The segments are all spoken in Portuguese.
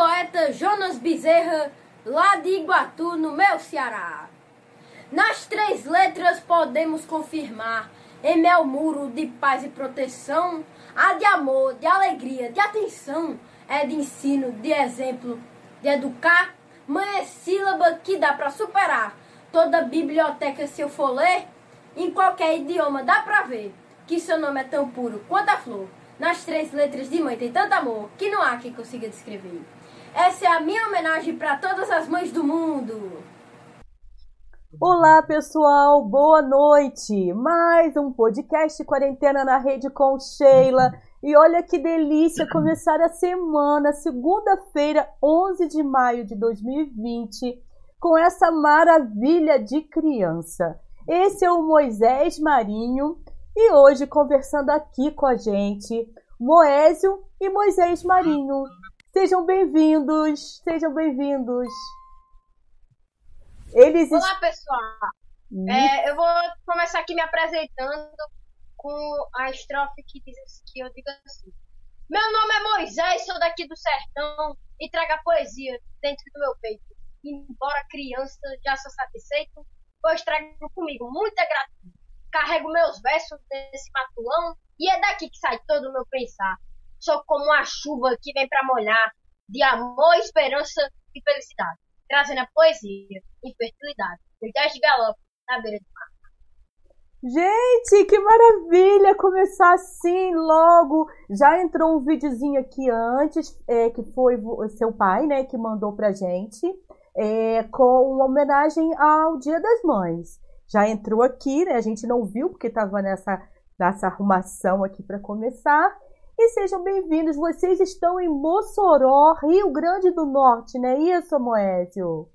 poeta Jonas Bezerra, lá de Iguatu, no meu Ceará. Nas três letras podemos confirmar, em meu muro de paz e proteção, a de amor, de alegria, de atenção, é de ensino, de exemplo, de educar, mãe é sílaba que dá para superar. Toda biblioteca, se eu for ler, em qualquer idioma dá pra ver que seu nome é tão puro quanto a flor. Nas três letras de mãe tem tanto amor que não há quem consiga descrever. Essa é a minha homenagem para todas as mães do mundo. Olá, pessoal, boa noite. Mais um podcast Quarentena na Rede com Sheila. E olha que delícia começar a semana, segunda-feira, 11 de maio de 2020, com essa maravilha de criança. Esse é o Moisés Marinho e hoje conversando aqui com a gente, Moésio e Moisés Marinho. Sejam bem-vindos, sejam bem-vindos. Eles Olá, pessoal. Hum. É, eu vou começar aqui me apresentando com a estrofe que diz que eu digo assim. Meu nome é Moisés, sou daqui do sertão e trago a poesia dentro do meu peito. Embora criança, já sou satisfeito, pois trago comigo muita gratidão carrego meus versos nesse matulão e é daqui que sai todo o meu pensar. Sou como a chuva que vem para molhar de amor, esperança e felicidade, trazendo a poesia e fertilidade. Milhares de galope na beira do mar. Gente, que maravilha começar assim logo. Já entrou um videozinho aqui antes, é, que foi seu pai, né, que mandou pra gente, é, com uma homenagem ao Dia das Mães já entrou aqui, né? A gente não viu porque estava nessa, nessa arrumação aqui para começar. E sejam bem-vindos. Vocês estão em Mossoró, Rio Grande do Norte, não é isso, Moésio?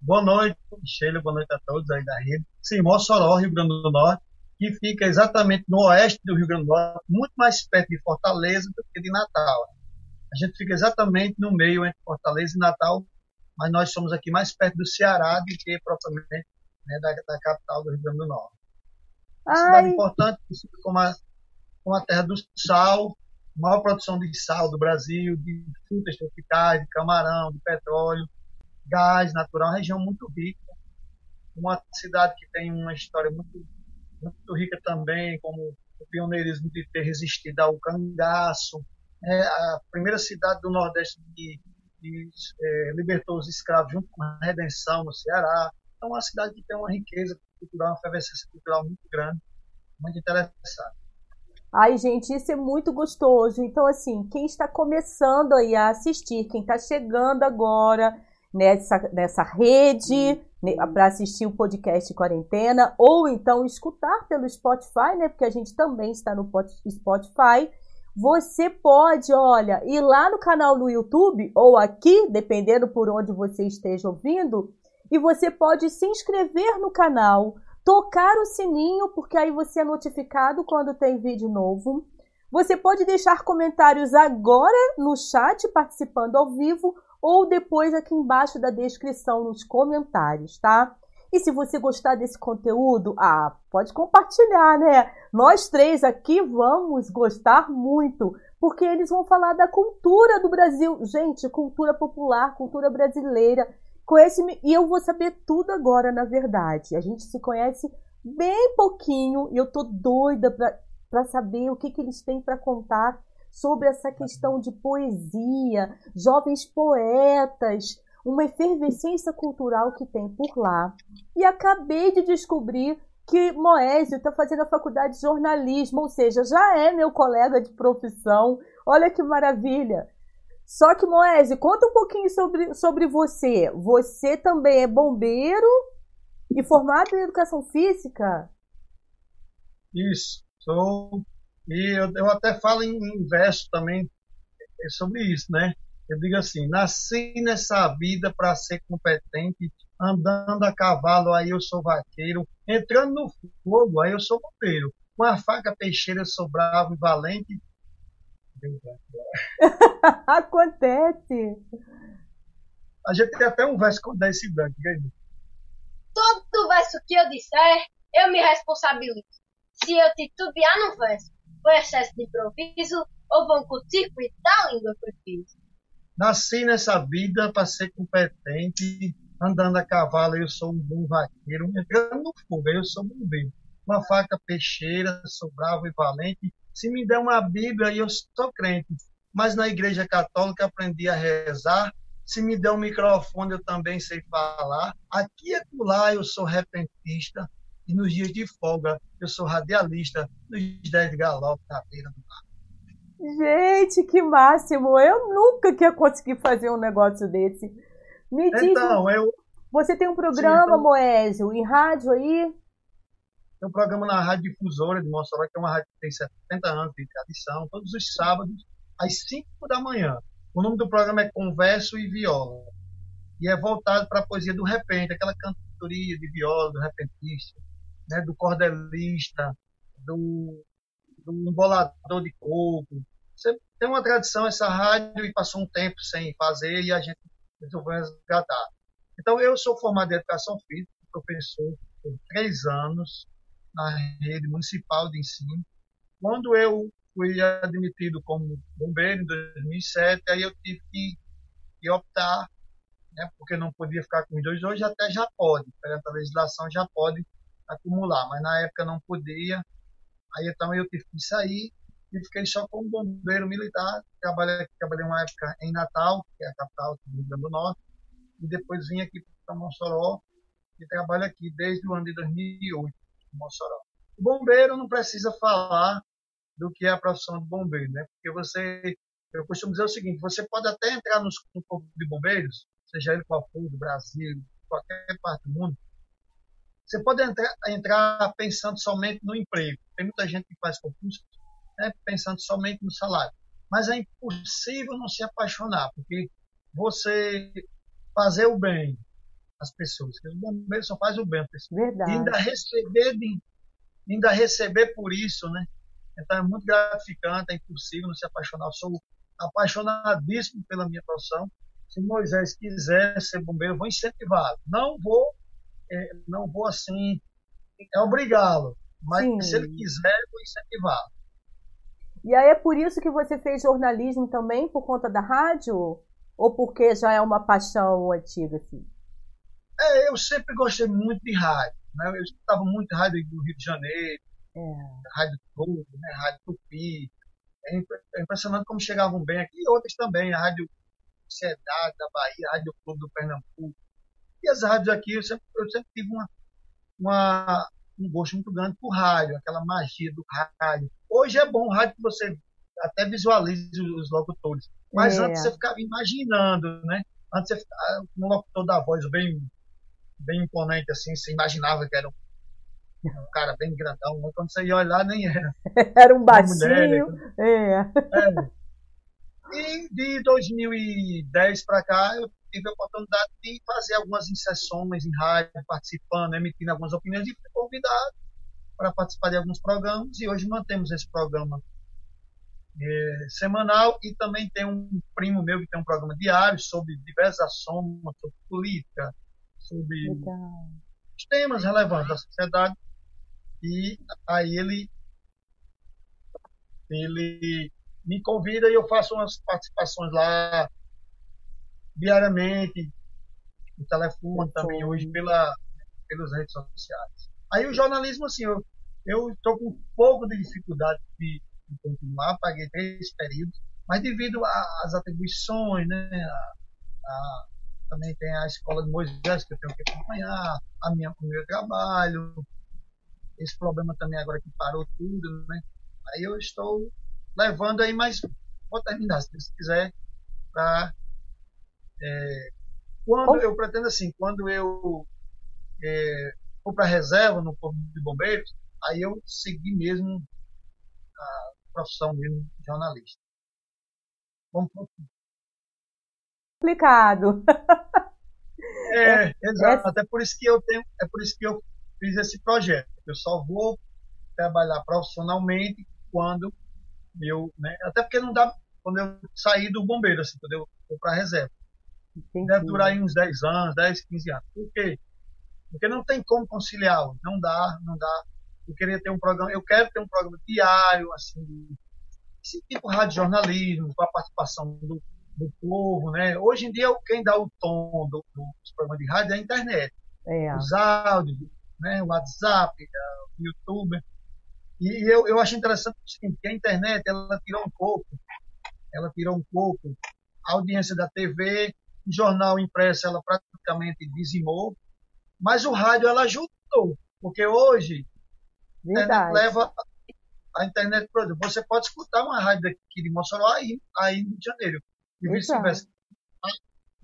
Boa noite, Sheila. Boa noite a todos aí da rede. Sim, Mossoró, Rio Grande do Norte, que fica exatamente no oeste do Rio Grande do Norte, muito mais perto de Fortaleza do que de Natal. A gente fica exatamente no meio entre Fortaleza e Natal, mas nós somos aqui mais perto do Ceará do que propriamente né, da, da, capital do Rio Grande do Norte. Uma cidade importante, como a, como a terra do sal, maior produção de sal do Brasil, de frutas tropicais, de camarão, de petróleo, gás natural, uma região muito rica. Uma cidade que tem uma história muito, muito rica também, como o pioneirismo de ter resistido ao cangaço. É a primeira cidade do Nordeste que, que é, libertou os escravos junto com a Redenção no Ceará. É uma cidade que tem uma riqueza cultural, uma efervescência cultural muito grande, muito interessante. Ai, gente, isso é muito gostoso. Então, assim, quem está começando aí a assistir, quem está chegando agora nessa, nessa rede né, para assistir o podcast Quarentena, ou então escutar pelo Spotify, né? Porque a gente também está no Spotify. Você pode, olha, ir lá no canal no YouTube ou aqui, dependendo por onde você esteja ouvindo, e você pode se inscrever no canal, tocar o sininho, porque aí você é notificado quando tem vídeo novo. Você pode deixar comentários agora no chat, participando ao vivo, ou depois aqui embaixo da descrição nos comentários, tá? E se você gostar desse conteúdo, ah, pode compartilhar, né? Nós três aqui vamos gostar muito, porque eles vão falar da cultura do Brasil. Gente, cultura popular, cultura brasileira. Conhece-me e eu vou saber tudo agora, na verdade. A gente se conhece bem pouquinho e eu tô doida para saber o que, que eles têm para contar sobre essa questão de poesia, jovens poetas, uma efervescência cultural que tem por lá. E acabei de descobrir que Moésio está fazendo a faculdade de jornalismo, ou seja, já é meu colega de profissão. Olha que maravilha! Só que, Moese, conta um pouquinho sobre, sobre você. Você também é bombeiro e formado em educação física? Isso, sou. E eu, eu até falo em, em verso também é sobre isso, né? Eu digo assim: nasci nessa vida para ser competente, andando a cavalo, aí eu sou vaqueiro, entrando no fogo, aí eu sou bombeiro. Com a faca peixeira, eu sou bravo e valente, Acontece. A gente tem até um verso com esse branco. Todo verso que eu disser, eu me responsabilizo. Se eu titubear no verso, foi excesso de improviso ou vão curtir da língua que eu fiz. nasci nessa vida para ser competente, andando a cavalo, eu sou um bom vaqueiro, entrando no fogo, eu sou bombeiro. Uma faca peixeira, sou bravo e valente. Se me der uma Bíblia, eu sou crente. Mas na igreja católica aprendi a rezar. Se me der um microfone, eu também sei falar. Aqui e lá eu sou repentista. E nos dias de folga, eu sou radialista. Nos 10 de galope na beira do mar. Gente, que máximo! Eu nunca que ia conseguir fazer um negócio desse. Me diz, então, eu... você tem um programa, Sim, então... Moésio, em rádio aí? Tem um programa na Rádio Difusora de Mossoró, que é uma rádio que tem 70 anos de tradição, todos os sábados, às 5 da manhã. O nome do programa é Converso e Viola. E é voltado para a poesia do repente, aquela cantoria de viola, do repentista, né, do cordelista, do, do embolador de coco, você tem uma tradição essa rádio e passou um tempo sem fazer e a gente resolveu resgatar. Então, eu sou formado em Educação Física, professor por três anos na rede municipal de ensino. Quando eu fui admitido como bombeiro em 2007, aí eu tive que, que optar, né, porque não podia ficar com os dois. Hoje até já pode, perante a legislação já pode acumular, mas na época não podia. Aí então eu tive que sair e fiquei só como bombeiro militar. Trabalhei, trabalhei uma época em Natal, que é a capital do Rio Grande do Norte, e depois vim aqui para Mossoró e trabalho aqui desde o ano de 2008 em Mossoró. O bombeiro não precisa falar do que é a profissão de bombeiro, né? Porque você, eu costumo dizer o seguinte, você pode até entrar no corpo de bombeiros, seja ele qual for, do Brasil, qualquer parte do mundo, você pode entrar, entrar pensando somente no emprego. Tem muita gente que faz concurso né, pensando somente no salário. Mas é impossível não se apaixonar, porque você fazer o bem às pessoas, que o bombeiro só faz o bem. Verdade. E ainda receber, de, ainda receber por isso, né? Então é muito gratificante, é impossível não se apaixonar. Eu sou apaixonadíssimo pela minha profissão. Se Moisés quiser ser bombeiro, eu vou incentivá-lo. Não vou, é, não vou assim, é obrigá-lo. Mas Sim. se ele quiser, eu vou incentivá-lo. E aí é por isso que você fez jornalismo também, por conta da rádio? Ou porque já é uma paixão antiga, assim? É, eu sempre gostei muito de rádio. Né? Eu escutava muito rádio do Rio de Janeiro, é. rádio Tupi, né? rádio Tupi. É, é impressionante como chegavam bem aqui, e outras também, a rádio Sociedade da Bahia, a rádio Clube do Pernambuco. E as rádios aqui, eu sempre, eu sempre tive uma, uma, um gosto muito grande por rádio, aquela magia do rádio. Hoje é bom o rádio que você até visualize os locutores, mas é. antes você ficava imaginando, né? Antes você ficava um locutor da voz bem, bem imponente, assim, você imaginava que era um, um cara bem grandão, mas quando você ia olhar, nem era. era um baixinho. Mulher, é. é. E de 2010 para cá, eu tive a oportunidade de fazer algumas inserções em rádio, participando, emitindo algumas opiniões e fui convidado para participar de alguns programas e hoje mantemos esse programa é, semanal e também tem um primo meu que tem um programa diário sobre diversas ações, sobre política, sobre Legal. os temas relevantes da sociedade e aí ele ele me convida e eu faço umas participações lá diariamente, no telefone também, hoje pela, pelas redes sociais. Aí o jornalismo, assim, eu estou com um pouco de dificuldade de, de, continuar, paguei três períodos, mas devido às atribuições, né, a, a, também tem a escola de Moisés que eu tenho que acompanhar, a minha, o meu trabalho, esse problema também agora que parou tudo, né? Aí eu estou levando aí, mas vou terminar, se quiser, para é, quando eu pretendo assim, quando eu é, for para reserva no Corpo de Bombeiros, aí eu segui mesmo a profissão mesmo de jornalista. Vamos Complicado. É, é, exato. Até por isso que eu tenho, é por isso que eu fiz esse projeto. Eu só vou trabalhar profissionalmente quando eu, né, até porque não dá quando eu sair do bombeiro, assim, quando eu for para reserva. Entendi. Deve durar aí uns 10 anos, 10, 15 anos. Por quê? Porque não tem como conciliar, não dá, não dá. Eu queria ter um programa, eu quero ter um programa diário, assim, esse tipo de rádio jornalismo, com a participação do, do povo, né? Hoje em dia, quem dá o tom do, dos programas de rádio é a internet. É. Os áudios, né? o WhatsApp, o YouTube. E eu, eu acho interessante o seguinte, que a internet, ela tirou um pouco, ela tirou um pouco a audiência da TV, o jornal impresso, ela praticamente dizimou, mas o rádio, ela ajudou, porque hoje, a leva a internet, exemplo, você pode escutar uma rádio aqui de Mossoró aí, aí no Rio de Janeiro vice-versa.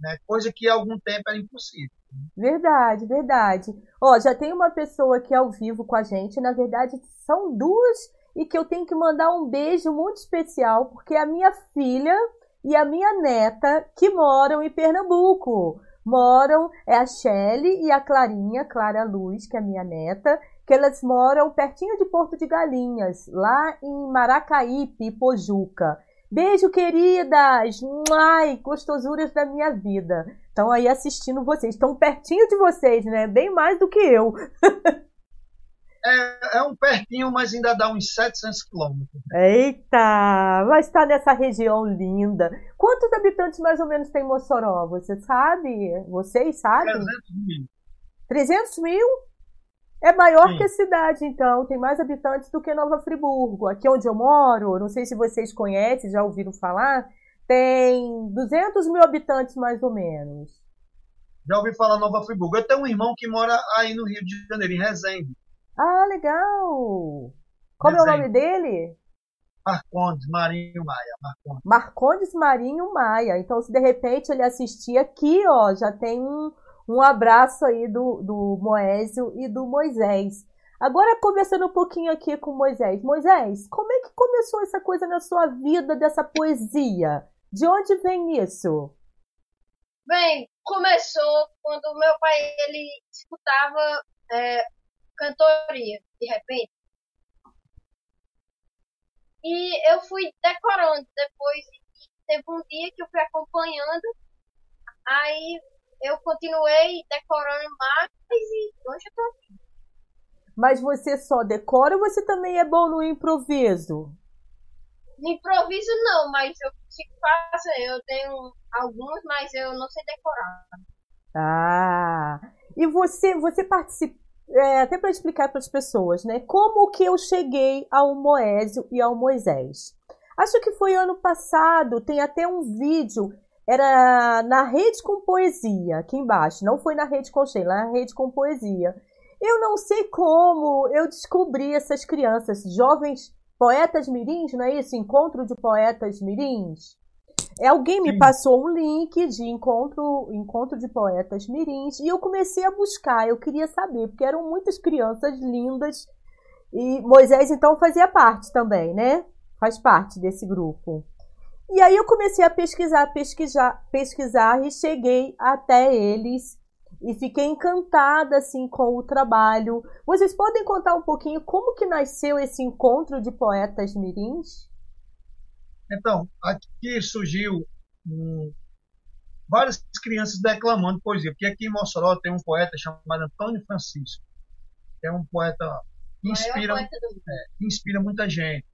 Né? Coisa que há algum tempo era impossível. Verdade, verdade. Ó, já tem uma pessoa aqui ao vivo com a gente. Na verdade, são duas e que eu tenho que mandar um beijo muito especial, porque é a minha filha e a minha neta que moram em Pernambuco. Moram, é a Shelly e a Clarinha, Clara Luz, que é a minha neta, que elas moram pertinho de Porto de Galinhas, lá em Maracaípe, Pojuca. Beijo, queridas! Ai, gostosuras da minha vida. Estão aí assistindo vocês. Estão pertinho de vocês, né? Bem mais do que eu. é, é um pertinho, mas ainda dá uns 700 quilômetros. Eita! Mas está nessa região linda. Quantos habitantes mais ou menos tem Mossoró? Você sabe? Vocês sabem? 300 mil. 300 mil? É maior Sim. que a cidade, então, tem mais habitantes do que Nova Friburgo. Aqui onde eu moro, não sei se vocês conhecem, já ouviram falar, tem 200 mil habitantes mais ou menos. Já ouvi falar Nova Friburgo. Eu tenho um irmão que mora aí no Rio de Janeiro, em Resende. Ah, legal! Como Resende. é o nome dele? Marcondes Marinho Maia. Marcondes. Marcondes Marinho Maia. Então, se de repente ele assistir aqui, ó, já tem um um abraço aí do, do Moésio e do Moisés. Agora, conversando um pouquinho aqui com Moisés. Moisés, como é que começou essa coisa na sua vida, dessa poesia? De onde vem isso? Bem, começou quando meu pai ele escutava é, cantoria, de repente. E eu fui decorando. Depois teve um dia que eu fui acompanhando. Aí eu continuei decorando mais e hoje eu tô aqui. Mas você só decora ou você também é bom no improviso? No improviso não, mas eu consigo fazer. Eu tenho alguns, mas eu não sei decorar. Ah, e você, você participa, é, até para explicar para as pessoas, né? Como que eu cheguei ao Moésio e ao Moisés? Acho que foi ano passado, tem até um vídeo era na rede com poesia, aqui embaixo. Não foi na rede com Sheila, na rede com poesia. Eu não sei como eu descobri essas crianças, jovens poetas mirins, não é isso? Encontro de poetas mirins. Alguém me Sim. passou um link de encontro, encontro de poetas mirins e eu comecei a buscar. Eu queria saber, porque eram muitas crianças lindas e Moisés então fazia parte também, né? Faz parte desse grupo. E aí eu comecei a pesquisar, pesquisar, pesquisar e cheguei até eles e fiquei encantada assim com o trabalho. Vocês podem contar um pouquinho como que nasceu esse encontro de poetas mirins? Então, aqui surgiu um, várias crianças declamando poesia, porque aqui em Mossoró tem um poeta chamado Antônio Francisco, que é um poeta que inspira, poeta é, inspira muita gente.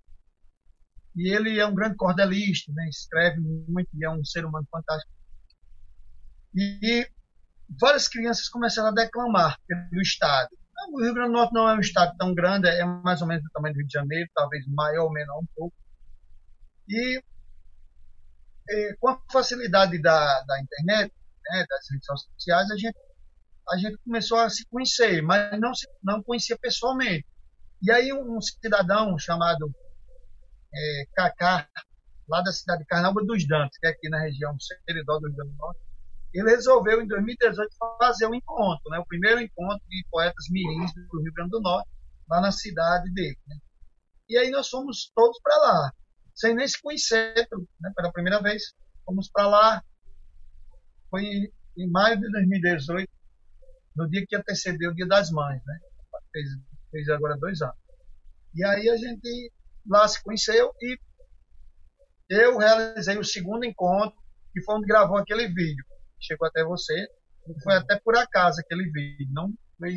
E ele é um grande cordelista, né? escreve muito e é um ser humano fantástico. E várias crianças começaram a declamar pelo estado. O Rio Grande do Norte não é um estado tão grande, é mais ou menos do tamanho do Rio de Janeiro, talvez maior ou menor um pouco. E, e com a facilidade da, da internet, né, das redes sociais, a gente, a gente começou a se conhecer, mas não, se, não conhecia pessoalmente. E aí um cidadão chamado é, Cacá, lá da cidade de Carnaúba dos Dantes, que é aqui na região Seridó do Rio Grande do Norte, ele resolveu em 2018 fazer um encontro, né, o primeiro encontro de poetas mirins do Rio Grande do Norte, lá na cidade dele. Né. E aí nós fomos todos para lá, sem nem se conhecer, né, pela primeira vez, fomos para lá, foi em, em, maio de 2018, no dia que antecedeu o Dia das Mães, né, fez, fez agora dois anos. E aí a gente lá se conheceu e eu realizei o segundo encontro, que foi onde gravou aquele vídeo. Chegou até você. Foi até por acaso aquele vídeo. Não foi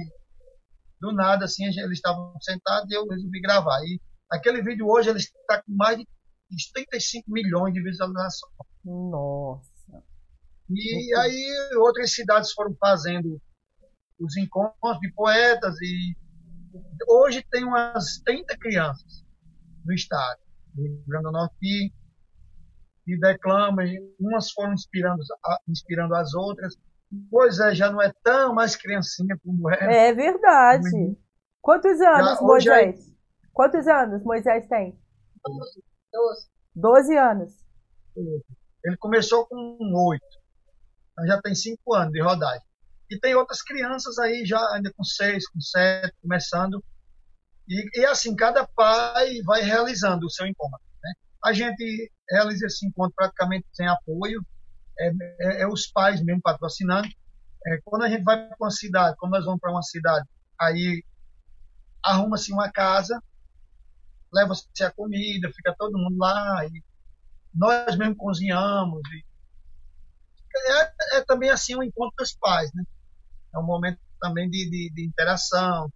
do nada, assim, eles estavam sentados e eu resolvi gravar. E aquele vídeo hoje ele está com mais de 35 milhões de visualizações. Nossa. E aí outras cidades foram fazendo os encontros de poetas e hoje tem umas 30 crianças no estado, no Rio Grande do Norte, que, que declamam, umas foram inspirando, inspirando as outras. Pois é, já não é tão mais criancinha como era. É verdade. Uhum. Quantos anos, já, Moisés? É... Quantos anos Moisés tem? Doze. Doze anos. Ele começou com oito. Então já tem cinco anos de rodagem. E tem outras crianças aí já ainda com seis, com sete, começando. E, e assim, cada pai vai realizando o seu encontro. Né? A gente realiza esse encontro praticamente sem apoio. É, é, é os pais mesmo patrocinando. É, quando a gente vai para uma cidade, quando nós vamos para uma cidade, aí arruma-se uma casa, leva-se a comida, fica todo mundo lá, e nós mesmo cozinhamos. É, é, também assim um encontro dos pais, né? É um momento também de, de, de interação.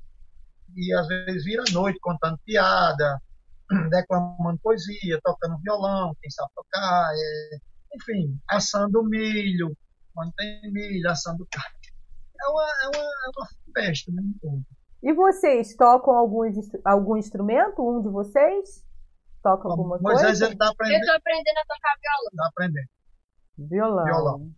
E às vezes vira noite contando piada, declamando poesia, tocando violão, quem sabe tocar, é, enfim, assando milho, quando tem milho, assando carne. É uma, é uma, é uma festa, né? E vocês tocam algum, algum instrumento? Um de vocês? Toca alguma Moisés, coisa? Ele tá aprendendo. Eu estou aprendendo a tocar violão. Está aprendendo. Violão. Violão.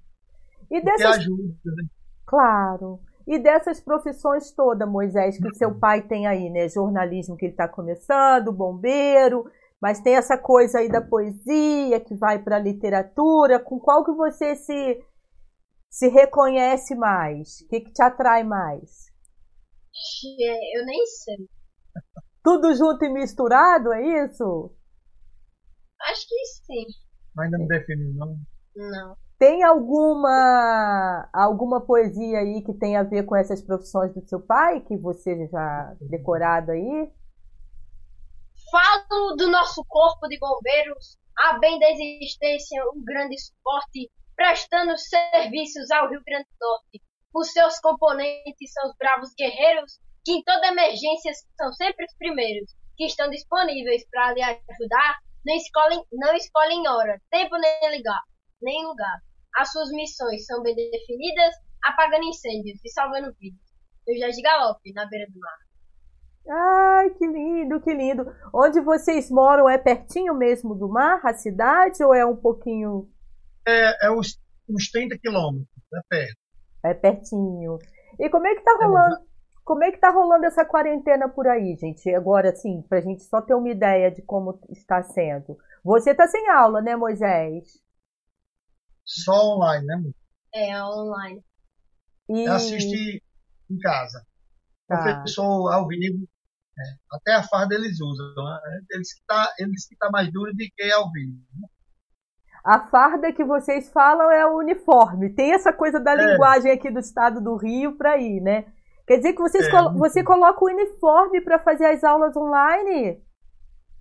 E dessas... ajuda, né? Claro. E dessas profissões todas, Moisés, que o seu pai tem aí, né? Jornalismo que ele está começando, bombeiro, mas tem essa coisa aí da poesia que vai para a literatura. Com qual que você se, se reconhece mais? O que, que te atrai mais? Eu nem sei. Tudo junto e misturado, é isso? Acho que sim. Mas ainda não definiu, não? Não. Tem alguma alguma poesia aí que tem a ver com essas profissões do seu pai que você já decorado aí? Falo do nosso corpo de bombeiros, a bem da existência, um grande suporte, prestando serviços ao Rio Grande do Norte. Os seus componentes são os bravos guerreiros que em toda emergência são sempre os primeiros, que estão disponíveis para lhe ajudar, não escolhem, não escolhem hora, tempo nem lugar, nem lugar. As suas missões são bem definidas, apagando incêndios e salvando vidas. Eu já de galope na beira do mar. Ai, que lindo, que lindo. Onde vocês moram é pertinho mesmo do mar, a cidade, ou é um pouquinho. É, é uns, uns 30 quilômetros, é perto. É pertinho. E como é que tá é rolando? Como é que tá rolando essa quarentena por aí, gente? Agora, assim, pra gente só ter uma ideia de como está sendo. Você tá sem aula, né, Moisés? Só online, né? É, online. E... Eu assisti em casa. Tá. Professor ao vivo. É, até a farda eles usam. Né? Eles que tá, eles que tá mais duro do que ao vivo. Né? A farda que vocês falam é o uniforme. Tem essa coisa da é. linguagem aqui do estado do Rio para ir, né? Quer dizer que vocês é, colo você coloca o uniforme para fazer as aulas online?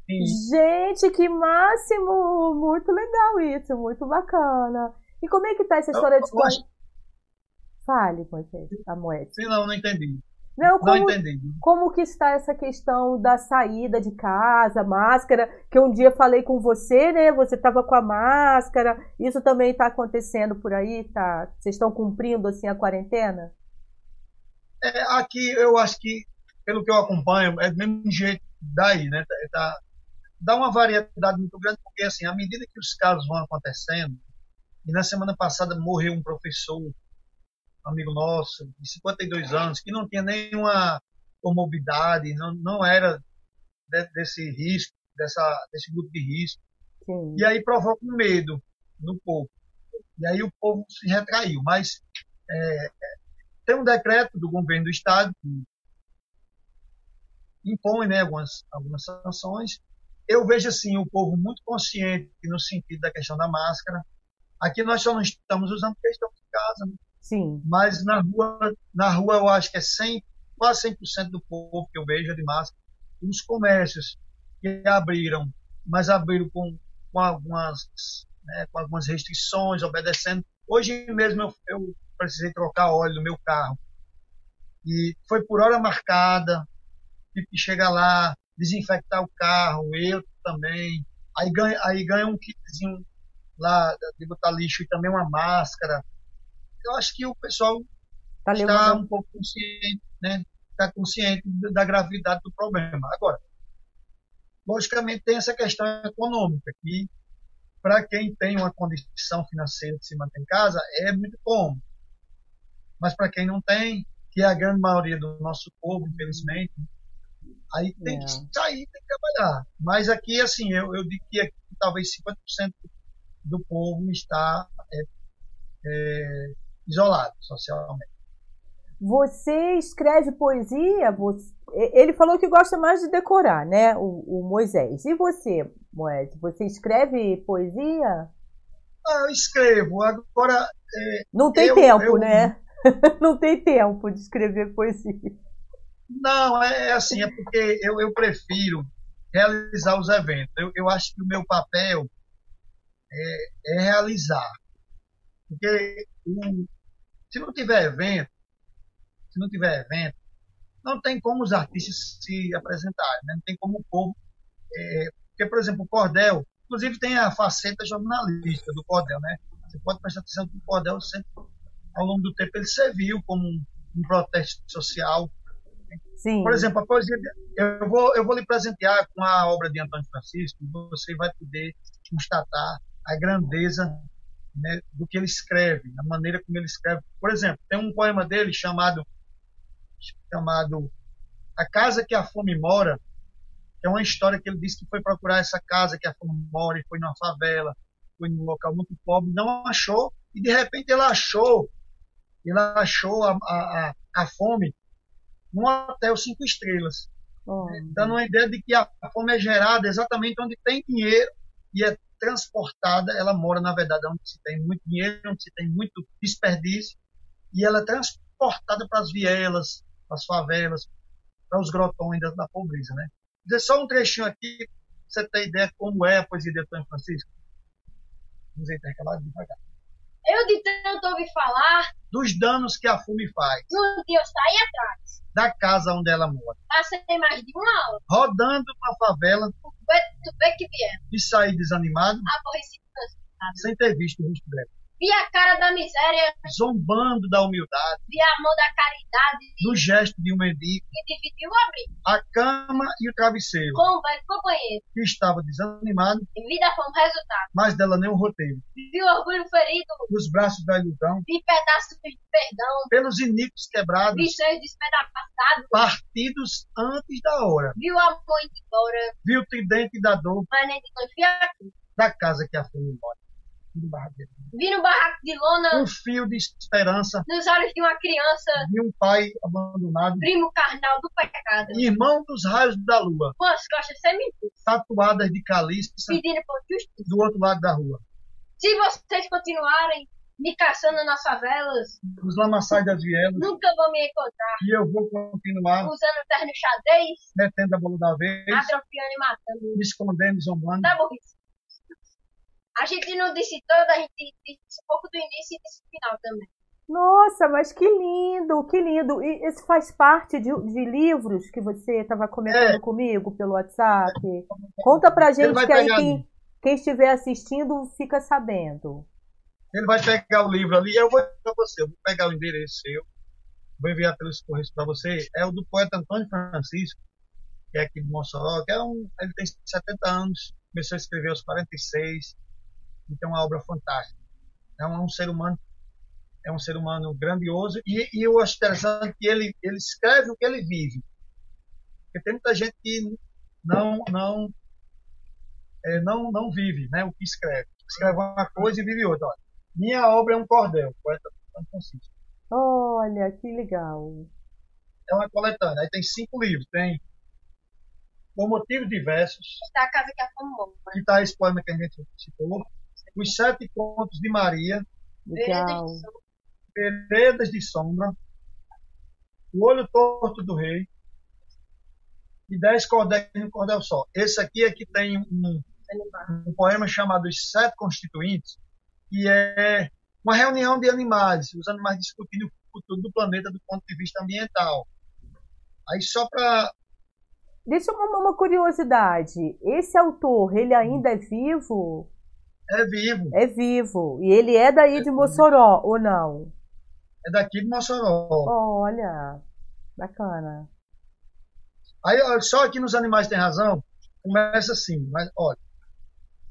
Sim. Gente, que máximo! Muito legal isso, muito bacana. E como é que tá essa história eu, de eu acho... Fale, Moisés, a moeda. Sim, não, não entendi. Não, como, não entendi. Como que está essa questão da saída de casa, máscara, que um dia falei com você, né? Você estava com a máscara. Isso também está acontecendo por aí, tá? Vocês estão cumprindo assim a quarentena? É, aqui eu acho que, pelo que eu acompanho, é do mesmo jeito daí, né? Tá, tá, dá uma variedade muito grande, porque assim, à medida que os casos vão acontecendo, e na semana passada morreu um professor, um amigo nosso, de 52 anos, que não tinha nenhuma comorbidade, não, não era de, desse risco, dessa, desse grupo de risco. Sim. E aí provoca um medo no povo. E aí o povo se retraiu. Mas é, tem um decreto do governo do estado que impõe né, algumas, algumas sanções. Eu vejo assim o povo muito consciente no sentido da questão da máscara. Aqui nós só não estamos usando porque estamos em casa. Né? Sim. Mas na rua, na rua eu acho que é 100, quase 100% do povo que eu vejo é de máscara. Os comércios que abriram, mas abriram com, com algumas, né, com algumas restrições, obedecendo. Hoje mesmo eu, eu precisei trocar óleo no meu carro. E foi por hora marcada, tive que chegar lá, desinfectar o carro, eu também. Aí ganha, aí ganha um kitzinho lá de botar lixo e também uma máscara. Eu acho que o pessoal tá está um pouco consciente, né? Está consciente da gravidade do problema. Agora, logicamente tem essa questão econômica que para quem tem uma condição financeira de se manter em casa é muito bom. Mas para quem não tem, que é a grande maioria do nosso povo, infelizmente, aí tem é. que sair, tem que trabalhar. Mas aqui, assim, eu, eu digo que aqui, talvez 50% do povo está é, é, isolado socialmente. Você escreve poesia? Você... Ele falou que gosta mais de decorar, né? O, o Moisés. E você, Moisés? Você escreve poesia? Ah, eu escrevo. Agora. É, Não tem eu, tempo, eu... né? Não tem tempo de escrever poesia. Não, é, é assim, é porque eu, eu prefiro realizar os eventos. Eu, eu acho que o meu papel é, é realizar. Porque um, se não tiver evento, se não tiver evento, não tem como os artistas se apresentarem, né? não tem como o povo. É, porque, por exemplo, o Cordel, inclusive tem a faceta jornalística do Cordel, né? Você pode prestar atenção que o Cordel sempre, ao longo do tempo, ele serviu como um, um protesto social. Sim. Por exemplo, eu vou, eu vou lhe presentear com a obra de Antônio Francisco, você vai poder constatar a grandeza né, do que ele escreve, a maneira como ele escreve. Por exemplo, tem um poema dele chamado chamado A Casa que a Fome Mora, é uma história que ele disse que foi procurar essa casa que a fome mora e foi numa favela, foi num local muito pobre, não achou e de repente ele achou, ele achou a, a, a fome num hotel cinco estrelas. Oh. Dando uma ideia de que a fome é gerada exatamente onde tem dinheiro e é transportada, ela mora, na verdade, onde se tem muito dinheiro, onde se tem muito desperdício, e ela é transportada para as vielas, para as favelas, para os grotões da, da pobreza. Né? Vou dizer só um trechinho aqui, para você ter ideia como é a poesia de Antônio Francisco. Vamos intercalar devagar. Eu de tanto ouvi falar dos danos que a fome faz. No dia eu saí atrás. Da casa onde ela mora. Passei mais de uma hora. Rodando na favela. Do bem que vier. E saí desanimado. Aborrecido. Sem ter visto o rosto dela. Vi a cara da miséria. Zombando da humildade. Vi a mão da caridade. No gesto de um mendigo. Que dividiu o abrigo. A cama e o travesseiro. Com o velho companheiro. Que estava desanimado. E vida foi um resultado. Mas dela nem um roteiro. Vi o orgulho ferido. Nos braços da ilusão. Vi pedaços de perdão. Pelos iníquos quebrados. Vi seus despedaçados. Partidos antes da hora. Vi o amor indo embora. Vi o tridente da dor. Mas nem de confiar aqui. Da casa que a fome embora. Vi no barraco de lona. Um fio de esperança. Nos olhos de uma criança. Vi um pai abandonado. Primo carnal do pecado. Irmão dos raios da lua. Com as costas seminutas. Tatuadas de caliça. Pedindo por justiça. Do outro lado da rua. Se vocês continuarem me caçando nas favelas. Os lamaçais das vielas. Nunca vão me encontrar. E eu vou continuar. Usando terno xadrez. Metendo a bola da vez. Atrofiando e matando. Me escondendo e zombando. Tá burrice. A gente não disse toda, a gente disse um pouco do início e disse o final também. Nossa, mas que lindo, que lindo. E esse faz parte de, de livros que você estava comentando é. comigo pelo WhatsApp? Conta pra gente que aí quem, quem estiver assistindo fica sabendo. Ele vai pegar o livro ali, eu vou para você, eu vou pegar o endereço seu, vou enviar pelos correios para você. É o do poeta Antônio Francisco, que é aqui de Mossoró, que é um, ele tem 70 anos, começou a escrever aos 46, então é uma obra fantástica. Então é um ser humano é um ser humano grandioso e, e eu acho interessante que ele ele escreve o que ele vive. Porque tem muita gente que não não é, não não vive, né, o que escreve. Escreve uma coisa e vive outra. Olha, minha obra é um cordel, poeta Francisco. Olha, que legal. É uma coletânea. Aí tem cinco livros. Tem por motivos diversos. Está a casa que fome Que está esse poema que a gente citou. Os Sete Contos de Maria, Legal. Veredas de Sombra, O Olho Torto do Rei e Dez Cordéis no Cordel Só. Esse aqui é que tem um, um poema chamado Os Sete Constituintes, que é uma reunião de animais, os animais discutindo o futuro do planeta do ponto de vista ambiental. Aí só para Deixa eu uma, uma curiosidade. Esse autor, ele ainda é vivo? É vivo. É vivo. E ele é daí de Mossoró, ou não? É daqui de Mossoró. Olha, bacana. Aí, só aqui nos Animais Tem Razão, começa assim, mas olha.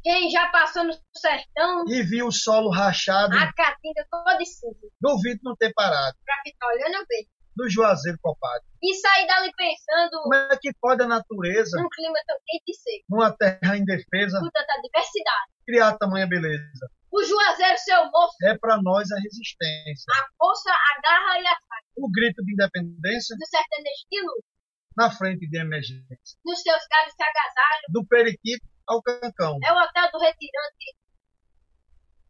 Quem já passou no sertão e viu o solo rachado. A caatinga toda cinza. Duvido não ter parado. Pra ficar olhando bem. Do Juazeiro copado. E sair dali pensando. Como é que pode a natureza. Num clima tão quente e seco. Numa terra indefesa. Com tanta diversidade. Criar tamanha beleza. O Juazeiro, seu moço. É para nós a resistência. A força, a garra e a faca. O grito de independência. Do sertanejo de luz. Na frente de emergência. Nos seus galhos se agasalham. Do periquito ao cancão. É o hotel do retirante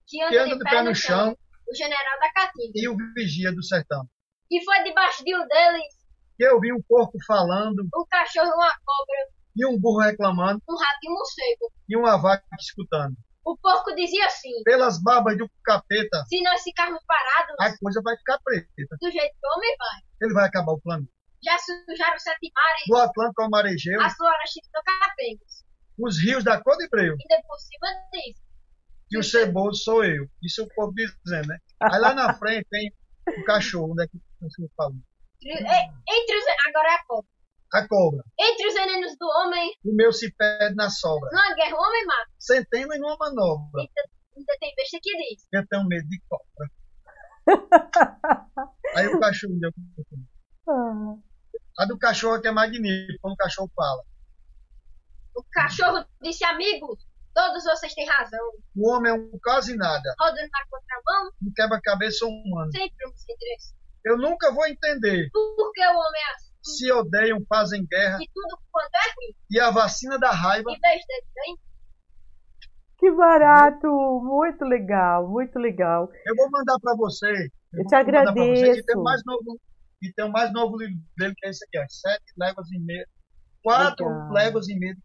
que anda, que anda de, pé, no chão, chão. O general da Caatinga. E o vigia do sertão. E foi debaixo de um deles que eu vi um porco falando. Um cachorro e uma cobra. E um burro reclamando. Um rato e um morcego. E uma vaca escutando. O porco dizia assim: Pelas barbas do capeta. Se nós ficarmos parados, a coisa vai ficar preta. Do jeito que o homem vai. Ele vai acabar o planeta. Já sujaram sete mares. Do Atlântico ao Marejeu. As florestas do Capengas. Os rios da Cor de Breu. E depois por cima disso. E o ceboso sou eu. Isso é o povo dizendo, né? Aí lá na frente tem o cachorro, onde é que você falou? Entre os. Agora é a cobra. A cobra. Entre os venenos do homem. O meu se perde na sobra. Numa guerra, o homem mata. Centena e numa manobra. Ainda, ainda tem besta que diz. Eu tenho medo de cobra. Aí o cachorro deu. A do cachorro que é magnífico, quando o cachorro fala. O cachorro disse, amigos, todos vocês têm razão. O homem é um quase nada. Rodando na contramão. Um quebra-cabeça humano. Sempre um sem. Eu nunca vou entender. Por que o homem é assim? Se odeiam, fazem guerra. E tudo quanto é ruim. E a vacina da raiva. Que barato! Muito legal, muito legal. Eu vou mandar para você. Eu, eu te agradeço. Você, tem mais novo, e tem o mais novo livro dele, que é esse aqui, ó. Sete léguas e meia. Quatro legal. léguas e meia de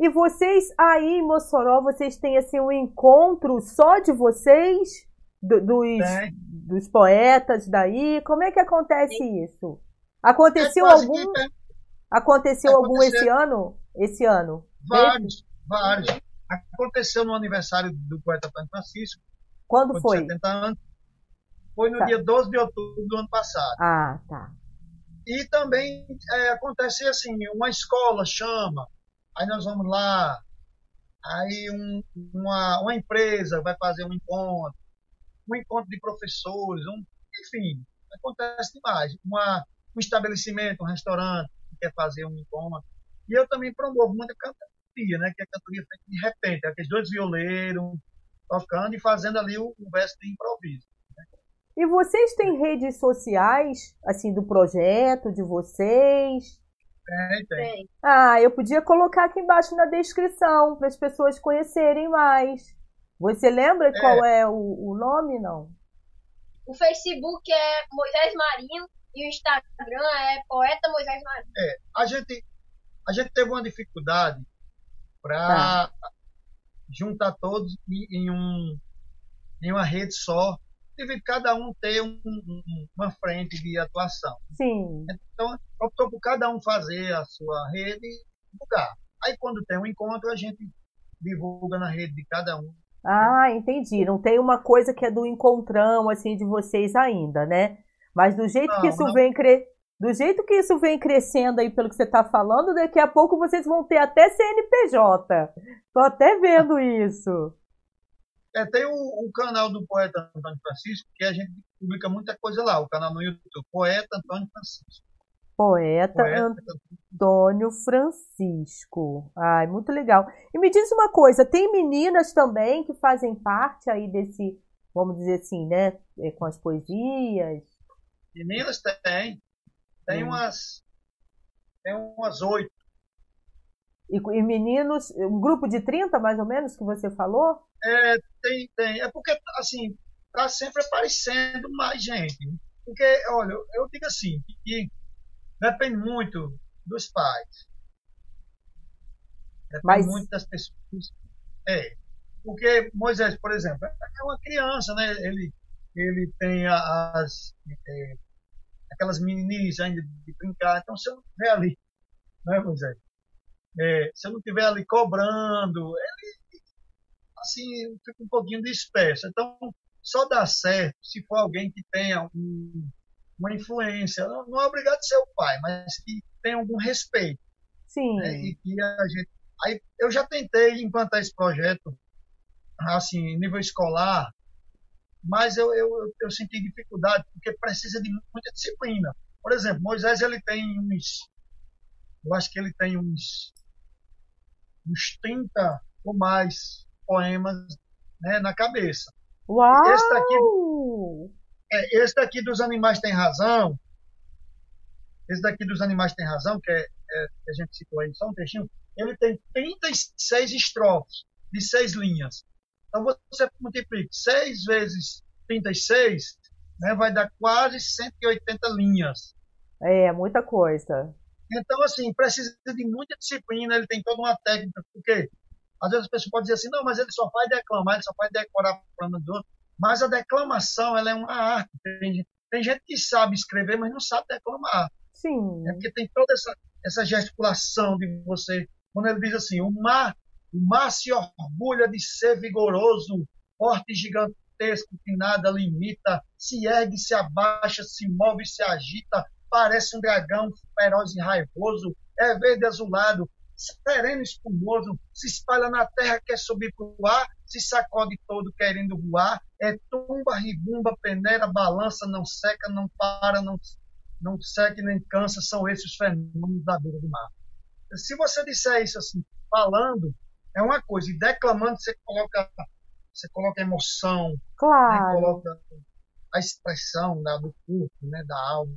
E vocês aí em Mossoró, vocês têm assim um encontro só de vocês? Do, dos, dos poetas daí? Como é que acontece Sim. isso? Aconteceu é algum? Que, Aconteceu algum esse ano? Esse ano? Vários, vários. Aconteceu no aniversário do poeta Antônio Francisco. Quando foi? 70 anos. Foi no tá. dia 12 de outubro do ano passado. Ah, tá. E também é, acontece assim, uma escola chama, aí nós vamos lá, aí um, uma, uma empresa vai fazer um encontro, um encontro de professores, um, enfim, acontece demais. Uma, um estabelecimento, um restaurante que quer fazer um encontro. E eu também promovo muita cantoria, né? Que é cantoria feita de repente, aqueles dois violeiros tocando e fazendo ali o, o verso de improviso. Né? E vocês têm redes sociais, assim, do projeto de vocês? Tem, tem. Ah, eu podia colocar aqui embaixo na descrição para as pessoas conhecerem mais. Você lembra é. qual é o, o nome, não? O Facebook é Moisés Marinho e o Instagram é Poeta Moisés Marinho. É, a gente, a gente teve uma dificuldade para ah. juntar todos em, um, em uma rede só, devido cada um ter um, um, uma frente de atuação. Sim. Então, optou por cada um fazer a sua rede e divulgar. Aí, quando tem um encontro, a gente divulga na rede de cada um ah, entendi. Não tem uma coisa que é do encontrão, assim, de vocês ainda, né? Mas do jeito não, que isso não. vem cre... do jeito que isso vem crescendo aí pelo que você está falando, daqui a pouco vocês vão ter até CNPJ. Tô até vendo isso. É, tem o, o, canal do poeta Antônio Francisco, que a gente publica muita coisa lá, o canal no YouTube, Poeta Antônio Francisco. Poeta, Poeta Antônio Francisco. Ai, muito legal. E me diz uma coisa, tem meninas também que fazem parte aí desse, vamos dizer assim, né, é, com as poesias? Meninas tem. Tem hum. umas tem umas oito. E, e, meninos, um grupo de 30 mais ou menos que você falou? É, tem, tem. É porque, assim, tá sempre aparecendo mais gente. Porque, olha, eu digo assim, que Depende muito dos pais. Depende Mas... muito das pessoas. É. Porque Moisés, por exemplo, é uma criança, né? Ele, ele tem as, é, aquelas meninices ainda de brincar. Então, se eu não estiver ali, né, Moisés? É, se eu não estiver ali cobrando, ele, assim, fica um pouquinho disperso. Então, só dá certo se for alguém que tenha um, uma influência. Não, não, é obrigado a ser o pai, mas que tenha algum respeito. Sim. Né? E que a gente. Aí, eu já tentei implantar esse projeto, assim, nível escolar, mas eu, eu, eu senti dificuldade, porque precisa de muita disciplina. Por exemplo, Moisés ele tem uns. Eu acho que ele tem uns. uns 30 ou mais poemas né, na cabeça. Uau! Esse daqui, é, esse daqui dos animais tem razão. Esse daqui dos animais tem razão, que, é, é, que a gente citou aí, só um textinho. Ele tem 36 estrofes de seis linhas. Então você multiplica 6 vezes 36, né, vai dar quase 180 linhas. É, muita coisa. Então, assim, precisa de muita disciplina, ele tem toda uma técnica, porque às vezes a pessoa pode dizer assim, não, mas ele só faz declamar, ele só faz decorar plano do outro. Mas a declamação, ela é uma arte. Tem, tem gente que sabe escrever, mas não sabe declamar. Sim. É porque tem toda essa, essa gesticulação de você. Quando ele diz assim, o mar, o mar se orgulha de ser vigoroso, forte e gigantesco, que nada limita, se ergue, se abaixa, se move, se agita, parece um dragão feroz e raivoso, é verde azulado, sereno e espumoso, se espalha na terra, quer subir para o ar, se sacode todo querendo voar, é tumba, ribumba, peneira, balança, não seca, não para, não, não seca nem cansa, são esses os fenômenos da beira do mar. Se você disser isso assim, falando, é uma coisa, e declamando você coloca, você coloca emoção, né, claro. né, coloca a expressão né, do corpo, né, da alma.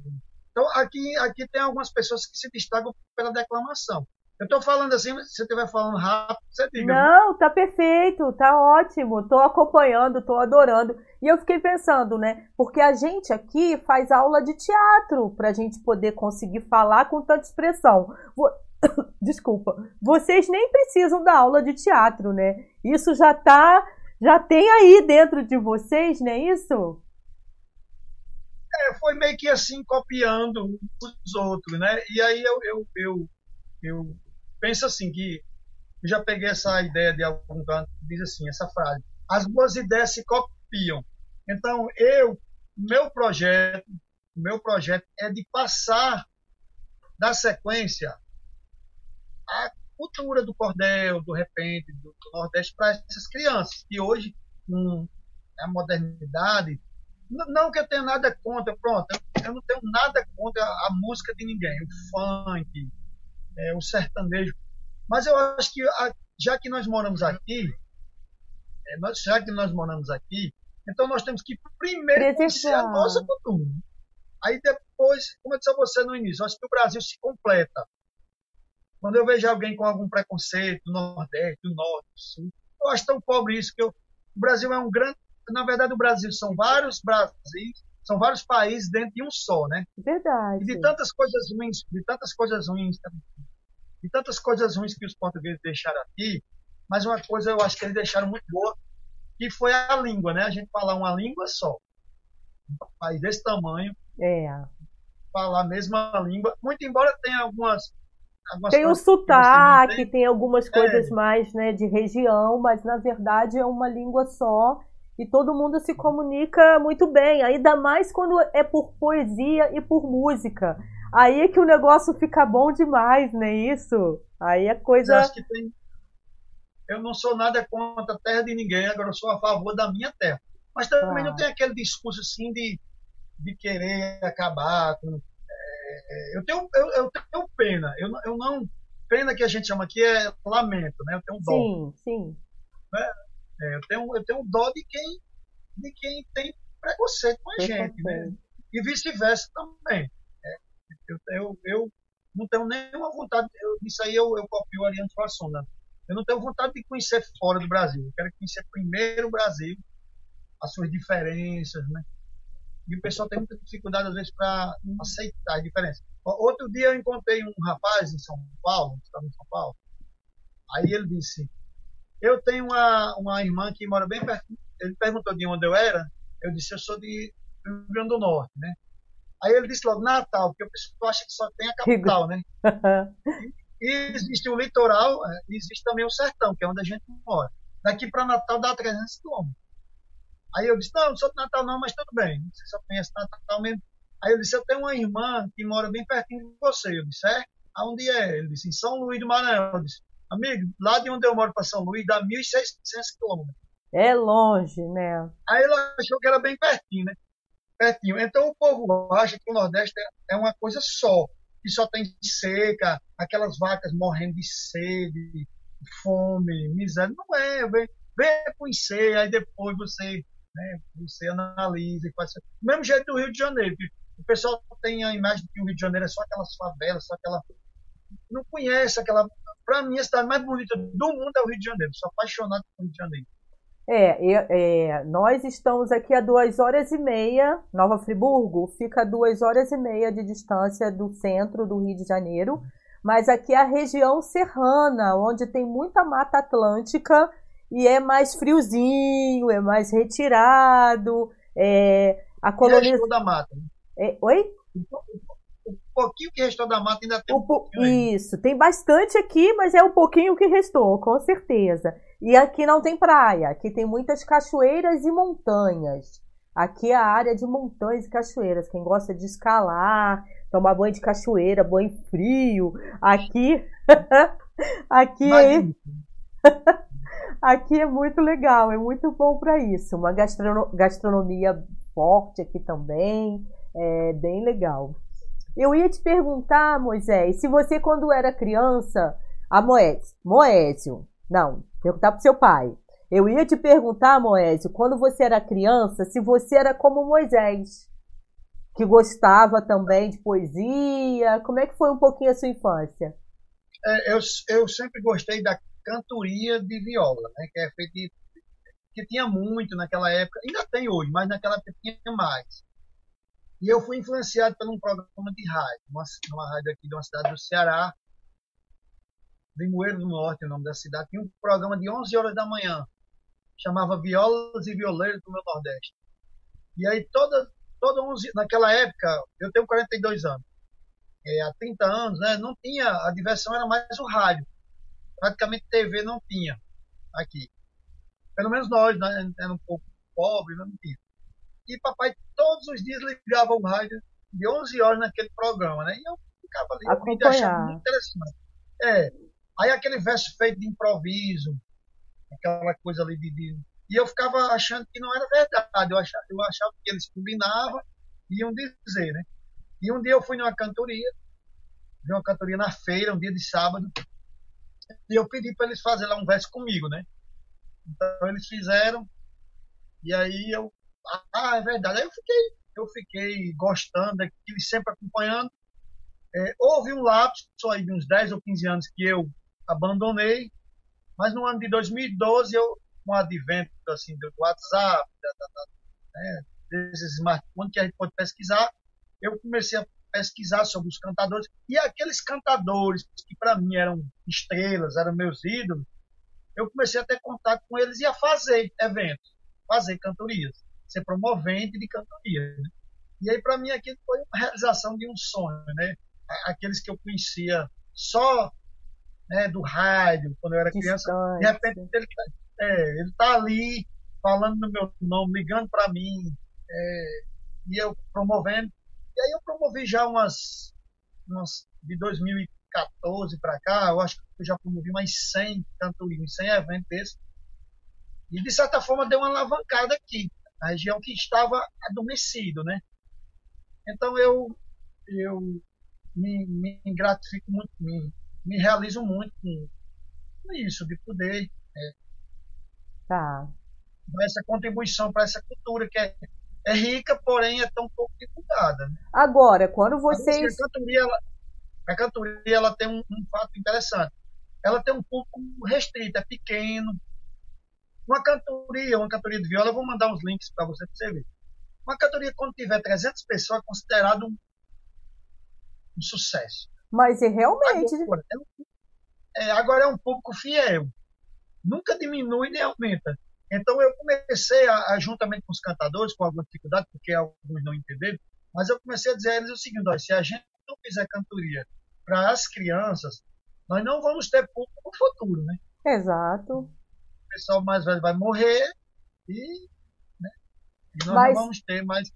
Então, aqui, aqui tem algumas pessoas que se destacam pela declamação. Eu estou falando assim, se você estiver falando rápido, você diga. Não, tá perfeito, tá ótimo. Estou acompanhando, estou adorando. E eu fiquei pensando, né? Porque a gente aqui faz aula de teatro para a gente poder conseguir falar com tanta expressão. Desculpa. Vocês nem precisam da aula de teatro, né? Isso já tá, já tem aí dentro de vocês, não é isso? É, foi meio que assim copiando os outros, né? E aí eu, eu, eu, eu pensa assim que eu já peguei essa ideia de algum canto que diz assim essa frase: as boas ideias se copiam. Então eu, meu projeto, meu projeto é de passar da sequência a cultura do cordel, do repente, do, do Nordeste para essas crianças que hoje com a modernidade não que eu tenha nada contra, pronto, eu não tenho nada contra a música de ninguém, o funk, é, o sertanejo. Mas eu acho que, já que nós moramos aqui, é, nós, já que nós moramos aqui, então nós temos que primeiro conhecer a nossa cultura. Aí depois, como eu disse a você no início, eu acho que o Brasil se completa. Quando eu vejo alguém com algum preconceito do Nordeste, do Norte, do Sul, eu acho tão pobre isso que eu, o Brasil é um grande. Na verdade, o Brasil são vários Brasis, são vários países dentro de um só, né? Verdade. E de tantas coisas ruins, de tantas coisas ruins de tantas coisas ruins que os portugueses deixaram aqui, mas uma coisa eu acho que eles deixaram muito boa, que foi a língua, né? A gente falar uma língua só. Um país desse tamanho. É. Falar a mesma língua, muito embora tenha algumas. Tem um sotaque, tem. tem algumas coisas é. mais né, de região, mas na verdade é uma língua só e todo mundo se comunica muito bem, ainda mais quando é por poesia e por música. Aí é que o negócio fica bom demais, não é isso? Aí a coisa. Eu acho que tem. Eu não sou nada contra a terra de ninguém, agora eu sou a favor da minha terra. Mas também ah. não tem aquele discurso assim de, de querer acabar com. É, eu, tenho, eu, eu, tenho pena. Eu, eu não. Pena que a gente chama aqui é lamento, né? Eu tenho dó. Sim, sim. Né? É, eu, tenho, eu tenho dó de quem, de quem tem preconceito com a gente, né? E vice-versa também. Eu, eu, eu não tenho nenhuma vontade, eu, isso aí eu, eu copio o Ariano Suassuna. Eu não tenho vontade de conhecer fora do Brasil. Eu quero conhecer primeiro o Brasil, as suas diferenças, né? E o pessoal tem muita dificuldade, às vezes, para aceitar a diferença. Outro dia eu encontrei um rapaz em São Paulo, estava em São Paulo. Aí ele disse: Eu tenho uma, uma irmã que mora bem perto. Ele perguntou de onde eu era. Eu disse: Eu sou de Rio Grande do Norte, né? Aí ele disse logo Natal, porque o pessoal acha que só tem a capital, né? e, existe o litoral, é, e existe também o sertão, que é onde a gente mora. daqui para Natal dá 300 quilômetros. Aí eu disse, não, não sou de Natal não, mas tudo bem. Você só conhece Natal mesmo. Aí eu disse, eu tenho uma irmã que mora bem pertinho de você. Eu disse, é? Aonde é? Ele disse, em São Luís do Maranhão. Eu disse, amigo, lá de onde eu moro para São Luís dá 1.600 quilômetros. É longe, né? Aí ela achou que era bem pertinho, né? Pertinho. Então o povo acha que o Nordeste é uma coisa só, que só tem seca, aquelas vacas morrendo de sede, fome, miséria. Não é, vem, vem conhecer, aí depois você, né, você analisa e faz. Do mesmo jeito do Rio de Janeiro, o pessoal tem a imagem de que o Rio de Janeiro é só aquelas favelas, só aquela. Não conhece aquela. Para mim, a cidade mais bonita do mundo é o Rio de Janeiro. Sou apaixonado pelo Rio de Janeiro. É, é, nós estamos aqui a duas horas e meia. Nova Friburgo fica a duas horas e meia de distância do centro do Rio de Janeiro. Mas aqui é a região serrana, onde tem muita mata atlântica e é mais friozinho, é mais retirado. É, a colonização da mata. Né? É, oi? O pouquinho que restou da mata ainda tem um. Isso, tem bastante aqui, mas é o pouquinho que restou, com certeza. E aqui não tem praia, aqui tem muitas cachoeiras e montanhas. Aqui é a área de montanhas e cachoeiras. Quem gosta de escalar, tomar banho de cachoeira, banho frio, aqui aqui aqui é muito legal, é muito bom para isso. Uma gastronomia forte aqui também, é bem legal. Eu ia te perguntar, Moisés, se você quando era criança, a Moésio, Moésio, não, perguntar pro seu pai. Eu ia te perguntar, Moésio, quando você era criança, se você era como Moisés, que gostava também de poesia. Como é que foi um pouquinho a sua infância? É, eu, eu sempre gostei da cantoria de viola, né, que é feita que tinha muito naquela época, ainda tem hoje, mas naquela época tinha mais. E eu fui influenciado por um programa de rádio, uma, uma rádio aqui de uma cidade do Ceará, Limoeiro do Norte, o nome da cidade, tinha um programa de 11 horas da manhã, chamava Violas e Violeiros do meu Nordeste. E aí, toda, toda 11, naquela época, eu tenho 42 anos, é, há 30 anos, né, não tinha, a diversão era mais o rádio. Praticamente TV não tinha aqui. Pelo menos nós, né, era um pouco pobre, não tinha. E papai todos os dias ligava o rádio de 11 horas naquele programa, né? E eu ficava ali, eu achava muito interessante. É, Aí aquele verso feito de improviso, aquela coisa ali de, de, E eu ficava achando que não era verdade. Eu achava, eu achava que eles combinavam e iam dizer, né? E um dia eu fui numa cantoria, vi uma cantoria na feira, um dia de sábado, e eu pedi para eles fazerem lá um verso comigo, né? Então eles fizeram, e aí eu. Ah, é verdade. Aí eu fiquei, eu fiquei gostando daquilo, sempre acompanhando. É, houve um lapso aí de uns 10 ou 15 anos que eu abandonei, mas no ano de 2012, eu, com o advento assim, do WhatsApp, da, da, da, né, desses smartphones que a gente pode pesquisar, eu comecei a pesquisar sobre os cantadores e aqueles cantadores que para mim eram estrelas, eram meus ídolos, eu comecei a ter contato com eles e a fazer eventos, fazer cantorias, ser promovente de cantorias. Né? E aí para mim aquilo foi uma realização de um sonho, né? Aqueles que eu conhecia só né, do rádio, quando eu era criança, de repente ele, tá, é, ele tá ali falando no meu nome, ligando para mim, é, e eu promovendo. E aí eu promovi já umas, umas de 2014 para cá, eu acho que eu já promovi mais 100 cantorias, 100 eventos desses. E de certa forma deu uma alavancada aqui, na região que estava adormecido, né? Então eu eu me, me gratifico muito, me, me realizo muito com isso, de poder é, tá. dar essa contribuição para essa cultura que é, é, rica, porém é tão pouco divulgada. Né? Agora, quando vocês. A cantoria, ela, a cantoria ela tem um, um fato interessante. Ela tem um público restrito, é pequeno. Uma cantoria, uma cantoria de viola, eu vou mandar uns links para você, para você ver. Uma cantoria, quando tiver 300 pessoas, é considerado um, um sucesso. Mas é realmente. Agora é, é, agora é um público fiel. Nunca diminui nem aumenta. Então eu comecei, a, a, juntamente com os cantadores, com alguma dificuldade, porque alguns não entenderam, mas eu comecei a dizer a eles o seguinte: olha, se a gente não fizer cantoria para as crianças, nós não vamos ter público no futuro, né? Exato. pessoal mais velho vai morrer e, né, e nós Mas- não vamos ter mais.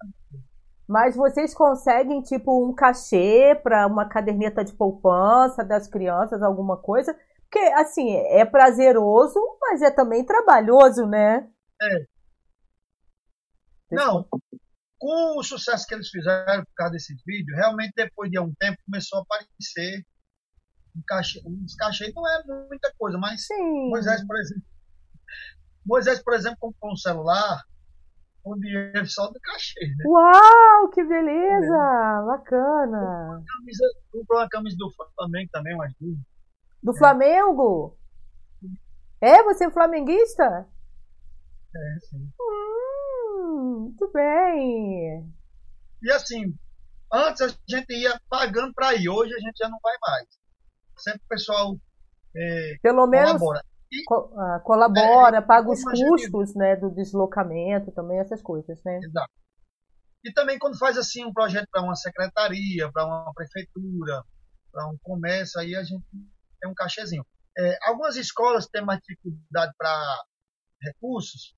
Mas vocês conseguem, tipo, um cachê para uma caderneta de poupança das crianças, alguma coisa? Porque, assim, é prazeroso, mas é também trabalhoso, né? Não, com o sucesso que eles fizeram por causa desses vídeos, realmente depois de um tempo começou a aparecer um cachê. Uns cachê não é muita coisa, mas Sim. Moisés, por exemplo. Moisés, por exemplo, comprou um celular com dinheiro só do cachê, né? Uau, que beleza! Bacana. Camisa, comprou uma camisa do Flamengo também, umas duas. Do Flamengo? É, você é flamenguista? É, sim. Hum, muito bem. E assim, antes a gente ia pagando para ir, hoje a gente já não vai mais. Sempre o pessoal é, Pelo menos colabora. co- ah, colabora, paga os a gente- custos, né, do deslocamento, também essas coisas, né? Exato. E também quando faz assim um projeto para uma secretaria, para uma prefeitura, para um comércio, aí a gente tem um cachezinho. É, algumas escolas têm mais dificuldade para recursos,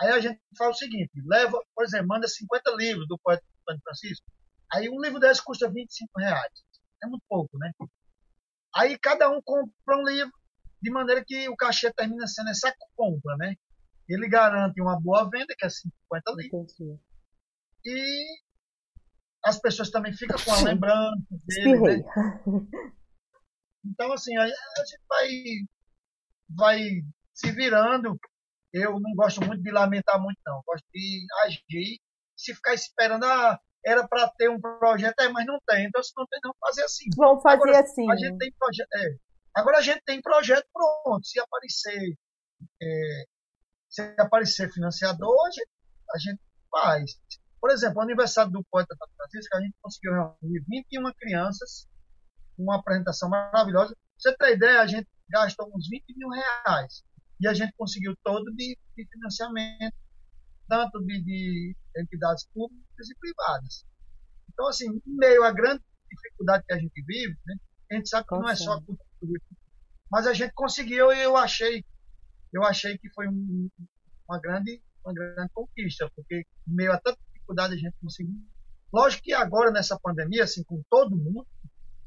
aí a gente faz o seguinte, leva, por exemplo, manda 50 livros do poeta Antônio Francisco, aí um livro desse custa 25 reais. É muito pouco, né? Aí cada um compra um livro, de maneira que o cachê termina sendo essa compra, né? Ele garante uma boa venda, que é 50 livros Entendi. e as pessoas também ficam com a lembrança dele, né? Então, assim, a, gente vai, vai se virando. Eu não gosto muito de lamentar muito, não. Gosto de agir. Se ficar esperando, ah, era para ter um projeto, é, mas não tem. Então, se não tem, não fazer assim. Vamos fazer Agora, assim. A gente tem projeto. É. Agora a gente tem projeto pronto. Se aparecer, é, se aparecer financiador, a gente, a gente faz. Por exemplo, o aniversário do poeta Tato Francisco, a gente conseguiu reunir 21 crianças, uma apresentação maravilhosa. Pra você ter ideia, a gente gastou uns 20 mil reais. E a gente conseguiu todo de, de financiamento, tanto de, de entidades públicas e privadas. Então, assim, em meio à grande dificuldade que a gente vive, né, a gente sabe que não é só a cultura, mas a gente conseguiu e eu achei, eu achei que foi um- uma grande, uma grande conquista, porque em meio a tanta dificuldade a gente conseguiu. Lógico que agora nessa pandemia, assim, com todo mundo,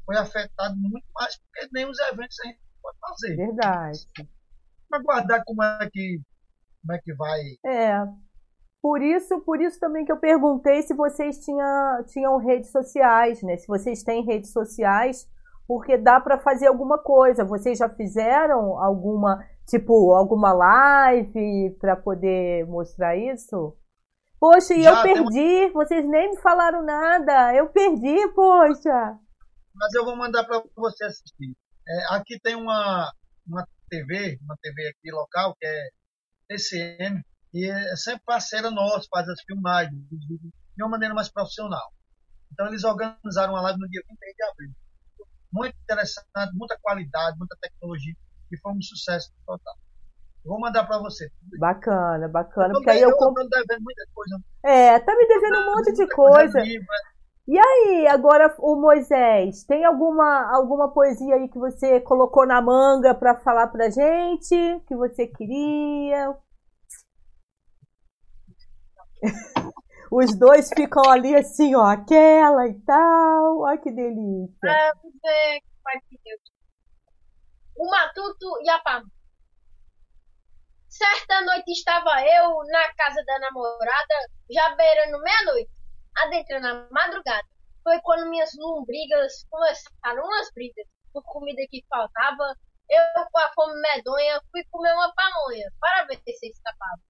foi afetado muito mais, porque nem os eventos a gente pode fazer. Verdade. Para guardar como é que, como é que vai. É. Por isso, por isso também que eu perguntei se vocês tinha, tinham redes sociais, né? Se vocês têm redes sociais, porque dá para fazer alguma coisa. Vocês já fizeram alguma, tipo, alguma live para poder mostrar isso? Poxa, e eu perdi, vocês nem me falaram nada. Eu perdi, poxa. Mas eu vou mandar para você assistir. É, aqui tem uma, uma TV, uma TV aqui local, que é TCM, e é sempre parceira nossa, faz as filmagens de uma maneira mais profissional. Então eles organizaram uma live no dia 26 de abril. Muito interessante, muita qualidade, muita tecnologia, e foi um sucesso total. Vou mandar para você. Bacana, bacana. Eu Porque aí eu compro. devendo muita coisa. É, tá me devendo um monte de Muita coisa. E aí, agora o Moisés, tem alguma alguma poesia aí que você colocou na manga pra falar pra gente, que você queria? Os dois ficam ali assim, ó, aquela e tal. Ó, que delícia. Você, pai de Deus. O Matuto e a Pam. Certa noite estava eu na casa da namorada, já beirando meia-noite, adentrando a madrugada. Foi quando minhas lombrigas começaram umas brigas por comida que faltava. Eu, com a fome medonha, fui comer uma pamonha para ver se escapava.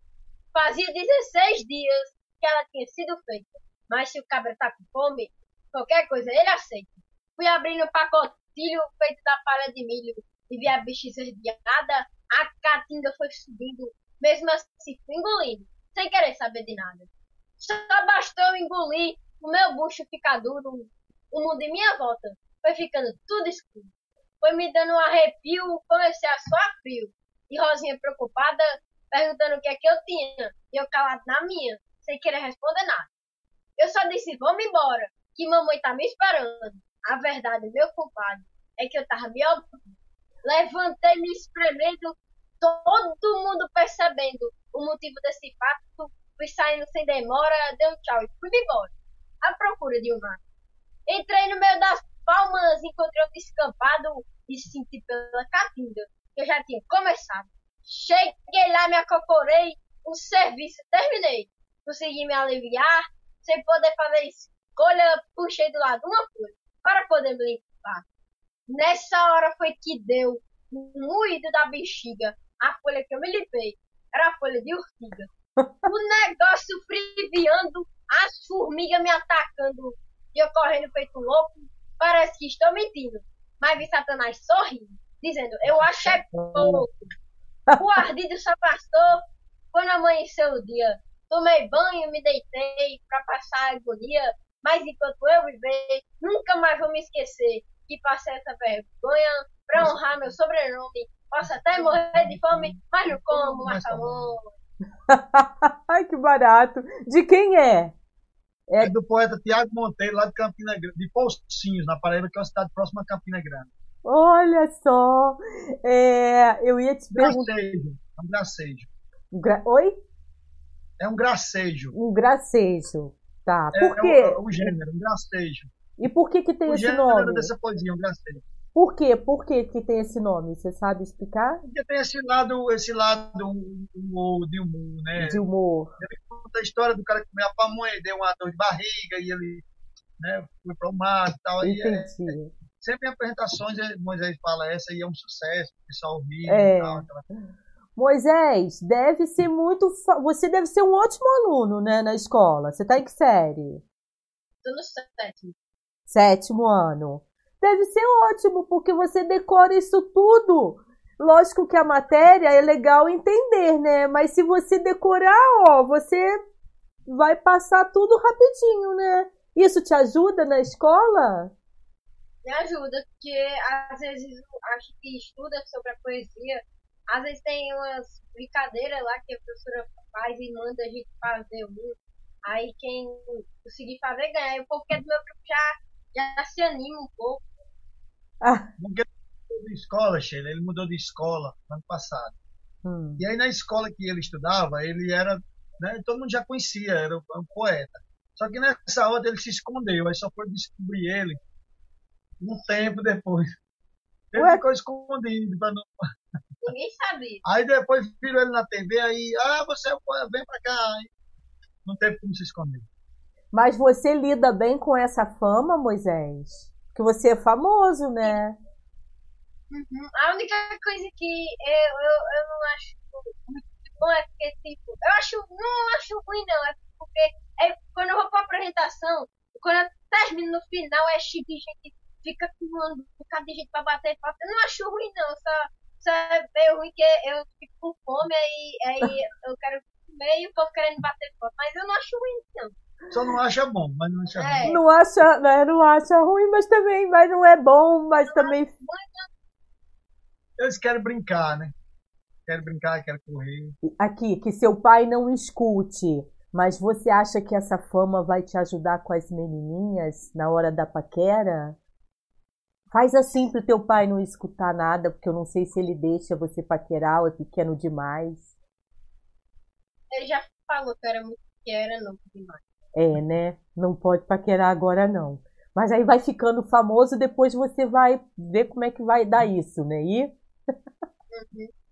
Fazia 16 dias que ela tinha sido feita, mas se o cabra tá com fome, qualquer coisa ele aceita. Fui abrindo o pacotilho feito da palha de milho e vi a bicha esverdeada, a catinga foi subindo, mesmo assim fui engolindo, sem querer saber de nada. Só bastou eu engolir, o meu bucho ficar duro, o mundo em minha volta foi ficando tudo escuro. Foi me dando um arrepio, comecei a suar frio. E Rosinha preocupada, perguntando o que é que eu tinha, e eu calado na minha, sem querer responder nada. Eu só disse, vamos embora, que mamãe tá me esperando. A verdade, meu culpado, é que eu tava me. Levantei me espremendo, todo mundo percebendo o motivo desse fato, fui saindo sem demora, dei um tchau e fui embora. À procura de uma. Entrei no meio das palmas, encontrei um descampado e senti pela caatinga, que eu já tinha começado. Cheguei lá, me acocorei, o serviço terminei. Consegui me aliviar, sem poder fazer escolha, puxei do lado uma folha para poder me limpar. Nessa hora foi que deu um moído da bexiga. A folha que eu me limpei era a folha de urtiga. O negócio friviando, as formigas me atacando e eu correndo feito louco. Parece que estou mentindo. Mas vi Satanás sorrindo, dizendo: Eu acho é pouco. O ardido só passou quando amanheceu o dia. Tomei banho, me deitei para passar a agonia. Mas enquanto eu viver, nunca mais vou me esquecer que passei essa vergonha para honrar meu sobrenome. Posso até morrer de fome, mas não como macarrão. Ai, que barato. De quem é? É do poeta Tiago Monteiro, lá de Campina Grande, de Pocinhos, na Paraíba, que é uma cidade próxima a Campina Grande. Olha só, é, eu ia te perguntar. Gracejo, é um gracejo. Um gra... Oi? É um gracejo. Um gracejo, tá. É, Por quê? É o, o gênero, um gracejo. E por que que tem O esse gênero nome? dessa poesia, um gracejo. Por quê? Por que que tem esse nome? Você sabe explicar? Porque tem esse lado, esse lado humor, de humor, né? De humor. Ele conta a história do cara que comeu a pamonha, deu uma dor de barriga e ele né, foi para o mar e tal. E é, Entendi. sempre em apresentações, Moisés fala essa e é um sucesso, o pessoal ri É. e tal. Aquela... Moisés, deve ser muito. fa- Você deve ser um ótimo aluno, né, na escola. Você tá em que série? Tô no sétimo. Sétimo ano. Deve ser ótimo, porque você decora isso tudo. Lógico que a matéria é legal entender, né? Mas se você decorar, ó, você vai passar tudo rapidinho, né? Isso te ajuda na escola? Me ajuda, porque às vezes acho que estuda sobre a poesia. Às vezes tem umas brincadeiras lá que a professora faz e manda a gente fazer um. Aí quem conseguir fazer ganha. E o povo que é do meu grupo já, já se anima um pouco. Ah, Porque ele mudou de escola, Sheila, ele mudou de escola ano passado. hum. E aí na escola que ele estudava, ele era, né, todo mundo já conhecia, era um um poeta. Só que nessa hora ele se escondeu, aí só foi descobrir ele um tempo depois. Ele Ué? ficou escondido. pra não- Ninguém sabia. Aí depois viram ele na TV, aí, ah, você é o poeta, vem pra cá. Aí não teve como se esconder. Mas você lida bem com essa fama, Moisés? Que você é famoso, né? Uhum. A única coisa que eu, eu, eu não acho muito bom é porque, tipo, eu acho, não acho ruim não, é porque é, quando eu vou pra apresentação, quando eu termino no final, é cheio de gente, fica com um bocado de gente pra bater papo. Eu não acho ruim não, só, só é meio ruim que eu fico com fome, aí, aí eu quero comer e o povo querendo bater papo, mas eu não acho ruim não. Só não acha bom, mas não acha É. ruim. Não acha, né? Não acha ruim, mas também, mas não é bom, mas também Eles querem brincar, né? Querem brincar, querem correr. aqui que seu pai não escute. Mas você acha que essa fama vai te ajudar com as menininhas na hora da paquera? Faz assim pro teu pai não escutar nada, porque eu não sei se ele deixa você paquerar ou é pequeno demais. Ele já falou que eu era muito que era novo demais. É, né? Não pode paquerar agora não. Mas aí vai ficando famoso, depois você vai ver como é que vai dar isso, né? E...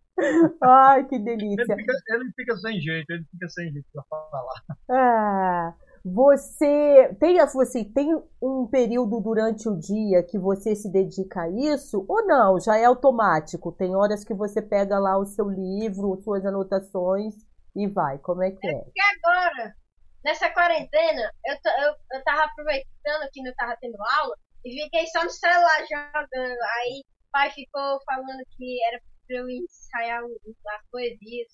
Ai, que Ele delícia. fica, ele fica sem jeito, ele fica sem jeito pra falar. Ah, você tem você tem um período durante o dia que você se dedica a isso ou não? Já é automático? Tem horas que você pega lá o seu livro, suas anotações e vai. Como é que é? E agora, nessa quarentena, eu, eu, eu tava aproveitando que não tava tendo aula e fiquei só no celular jogando. Aí o pai ficou falando que era pra eu ensaiar o- as poesias.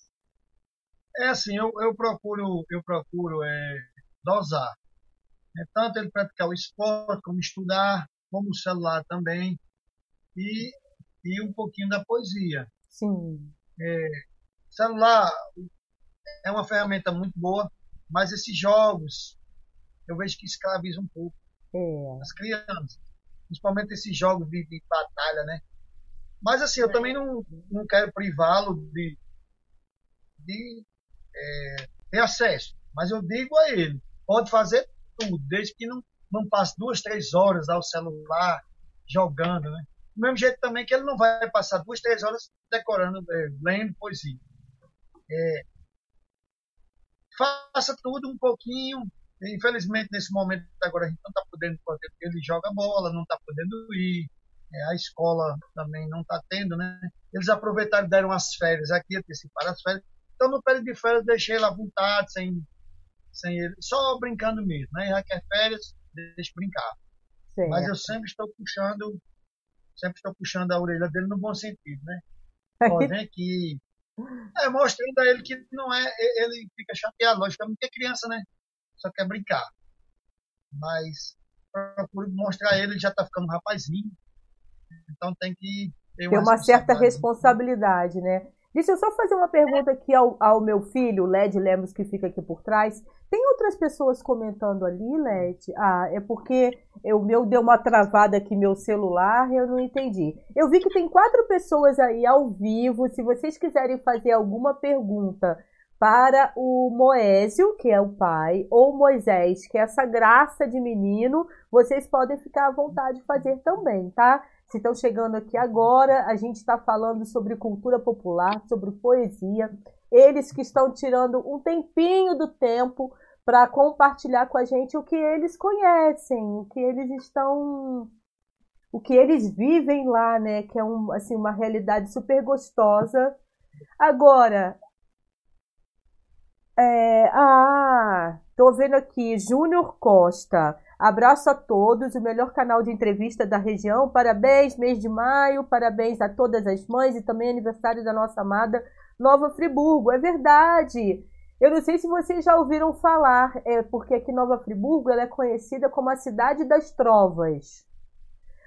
É assim, eu, eu procuro, eu procuro é, dosar. É, tanto ele praticar o esporte, como estudar, como o celular também, e, e um pouquinho da poesia. Sim. celular é uma ferramenta muito boa, mas esses jogos eu vejo que escravizam um pouco É. as crianças. Principalmente esses jogos de, de batalha, né? Mas assim, eu também não, não quero privá-lo de, de é, ter acesso. Mas eu digo a ele, pode fazer tudo, desde que não, não passe duas, três horas ao celular jogando, né? Do mesmo jeito também que ele não vai passar duas, três horas decorando, é, lendo poesia. É, faça tudo um pouquinho. Infelizmente, nesse momento agora a gente não está podendo fazer, porque ele joga bola, não está podendo ir. É, a escola também não está tendo, né? Eles aproveitaram e deram as férias aqui, anteciparam as férias. Então, no período de férias, deixei ele à vontade, sem, sem ele, só brincando mesmo, né? Já quer férias, deixa brincar. Sim, Mas eu sempre estou puxando, sempre estou puxando a orelha dele no bom sentido, né? Ó, vem aqui, é, mostrando a ele que não é. Ele fica chateado, logicamente, porque é criança, né? Só quer brincar. Mas procuro mostrar a ele, ele já tá ficando um rapazinho. Então tem que ter uma, uma certa responsabilidade, né? Deixa eu só fazer uma pergunta aqui ao, ao meu filho, Led Lemos, que fica aqui por trás. Tem outras pessoas comentando ali, Led? Ah, é porque o meu deu uma travada aqui, meu celular, eu não entendi. Eu vi que tem quatro pessoas aí ao vivo. Se vocês quiserem fazer alguma pergunta para o Moésio, que é o pai, ou Moisés, que é essa graça de menino, vocês podem ficar à vontade de fazer também, tá? Se estão chegando aqui agora, a gente está falando sobre cultura popular, sobre poesia. Eles que estão tirando um tempinho do tempo para compartilhar com a gente o que eles conhecem, o que eles estão o que eles vivem lá, né, que é um, assim uma realidade super gostosa. Agora, é, ah, tô vendo aqui Júnior Costa. Abraço a todos, o melhor canal de entrevista da região. Parabéns, mês de maio, parabéns a todas as mães e também aniversário da nossa amada Nova Friburgo. É verdade. Eu não sei se vocês já ouviram falar, é porque aqui Nova Friburgo ela é conhecida como a cidade das trovas.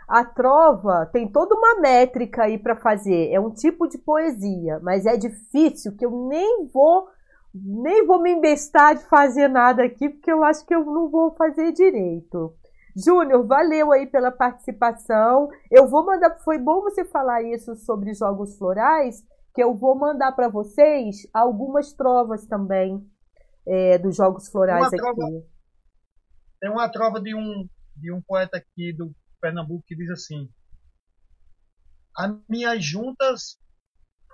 A trova tem toda uma métrica aí para fazer, é um tipo de poesia, mas é difícil que eu nem vou nem vou me embestar de fazer nada aqui, porque eu acho que eu não vou fazer direito. Júnior, valeu aí pela participação. Eu vou mandar, foi bom você falar isso sobre jogos florais, que eu vou mandar para vocês algumas trovas também é, dos jogos florais aqui. Trova, tem uma trova de um, de um poeta aqui do Pernambuco que diz assim: As minhas juntas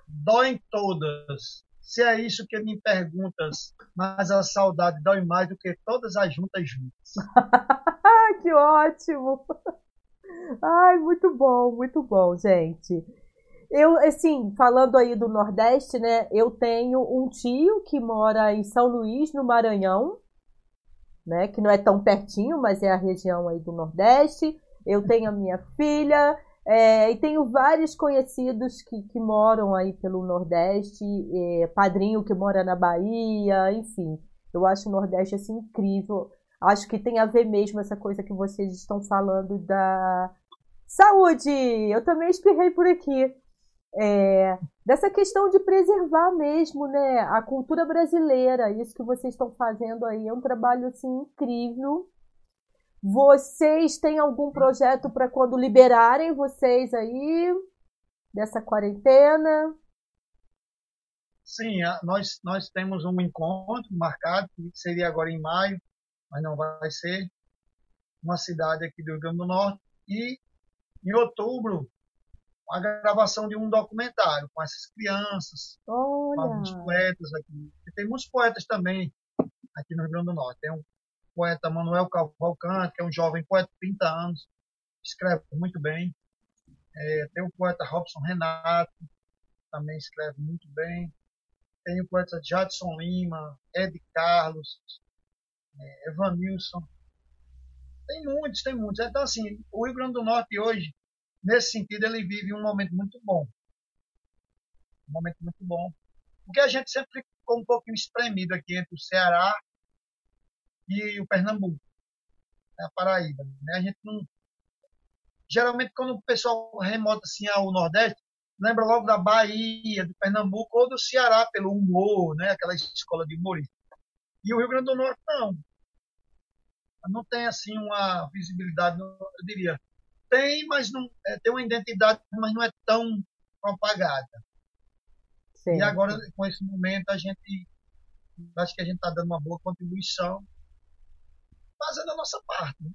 doem todas, se é isso que me perguntas, mas a saudade dói mais do que todas as juntas juntas. que ótimo! Ai, muito bom, muito bom, gente. Eu, assim, falando aí do Nordeste, né? Eu tenho um tio que mora em São Luís, no Maranhão, né? Que não é tão pertinho, mas é a região aí do Nordeste. Eu tenho a minha filha, é, e tenho vários conhecidos que, que moram aí pelo Nordeste, é, padrinho que mora na Bahia, enfim. Eu acho o Nordeste assim incrível. Acho que tem a ver mesmo essa coisa que vocês estão falando da saúde. Eu também espirrei por aqui. É, dessa questão de preservar mesmo, né, a cultura brasileira. Isso que vocês estão fazendo aí é um trabalho assim incrível. Vocês têm algum projeto para quando liberarem vocês aí dessa quarentena? Sim, nós, nós temos um encontro marcado, que seria agora em maio, mas não vai ser, uma cidade aqui do Rio Grande do Norte. E em outubro, a gravação de um documentário com essas crianças, Olha. com alguns poetas aqui. E tem muitos poetas também aqui no Rio Grande do Norte. Tem um poeta Manuel Cavalcante, que é um jovem poeta de 30 anos, escreve muito bem. É, tem o poeta Robson Renato, também escreve muito bem. Tem o poeta Jadson Lima, Ed Carlos, é, Evanilson. Tem muitos, tem muitos. Então, assim, o Rio Grande do Norte hoje, nesse sentido, ele vive um momento muito bom. Um momento muito bom. Porque a gente sempre ficou um pouquinho espremido aqui entre o Ceará e o Pernambuco, né, a Paraíba. Né? A gente não. Geralmente, quando o pessoal remota assim ao Nordeste, lembra logo da Bahia, do Pernambuco ou do Ceará, pelo humor, né? aquela escola de humorista. E o Rio Grande do Norte, não. Não tem assim uma visibilidade, eu diria, tem, mas não é, tem uma identidade, mas não é tão propagada. Sim. E agora, com esse momento, a gente acho que a gente está dando uma boa contribuição, fazendo a nossa parte. Né?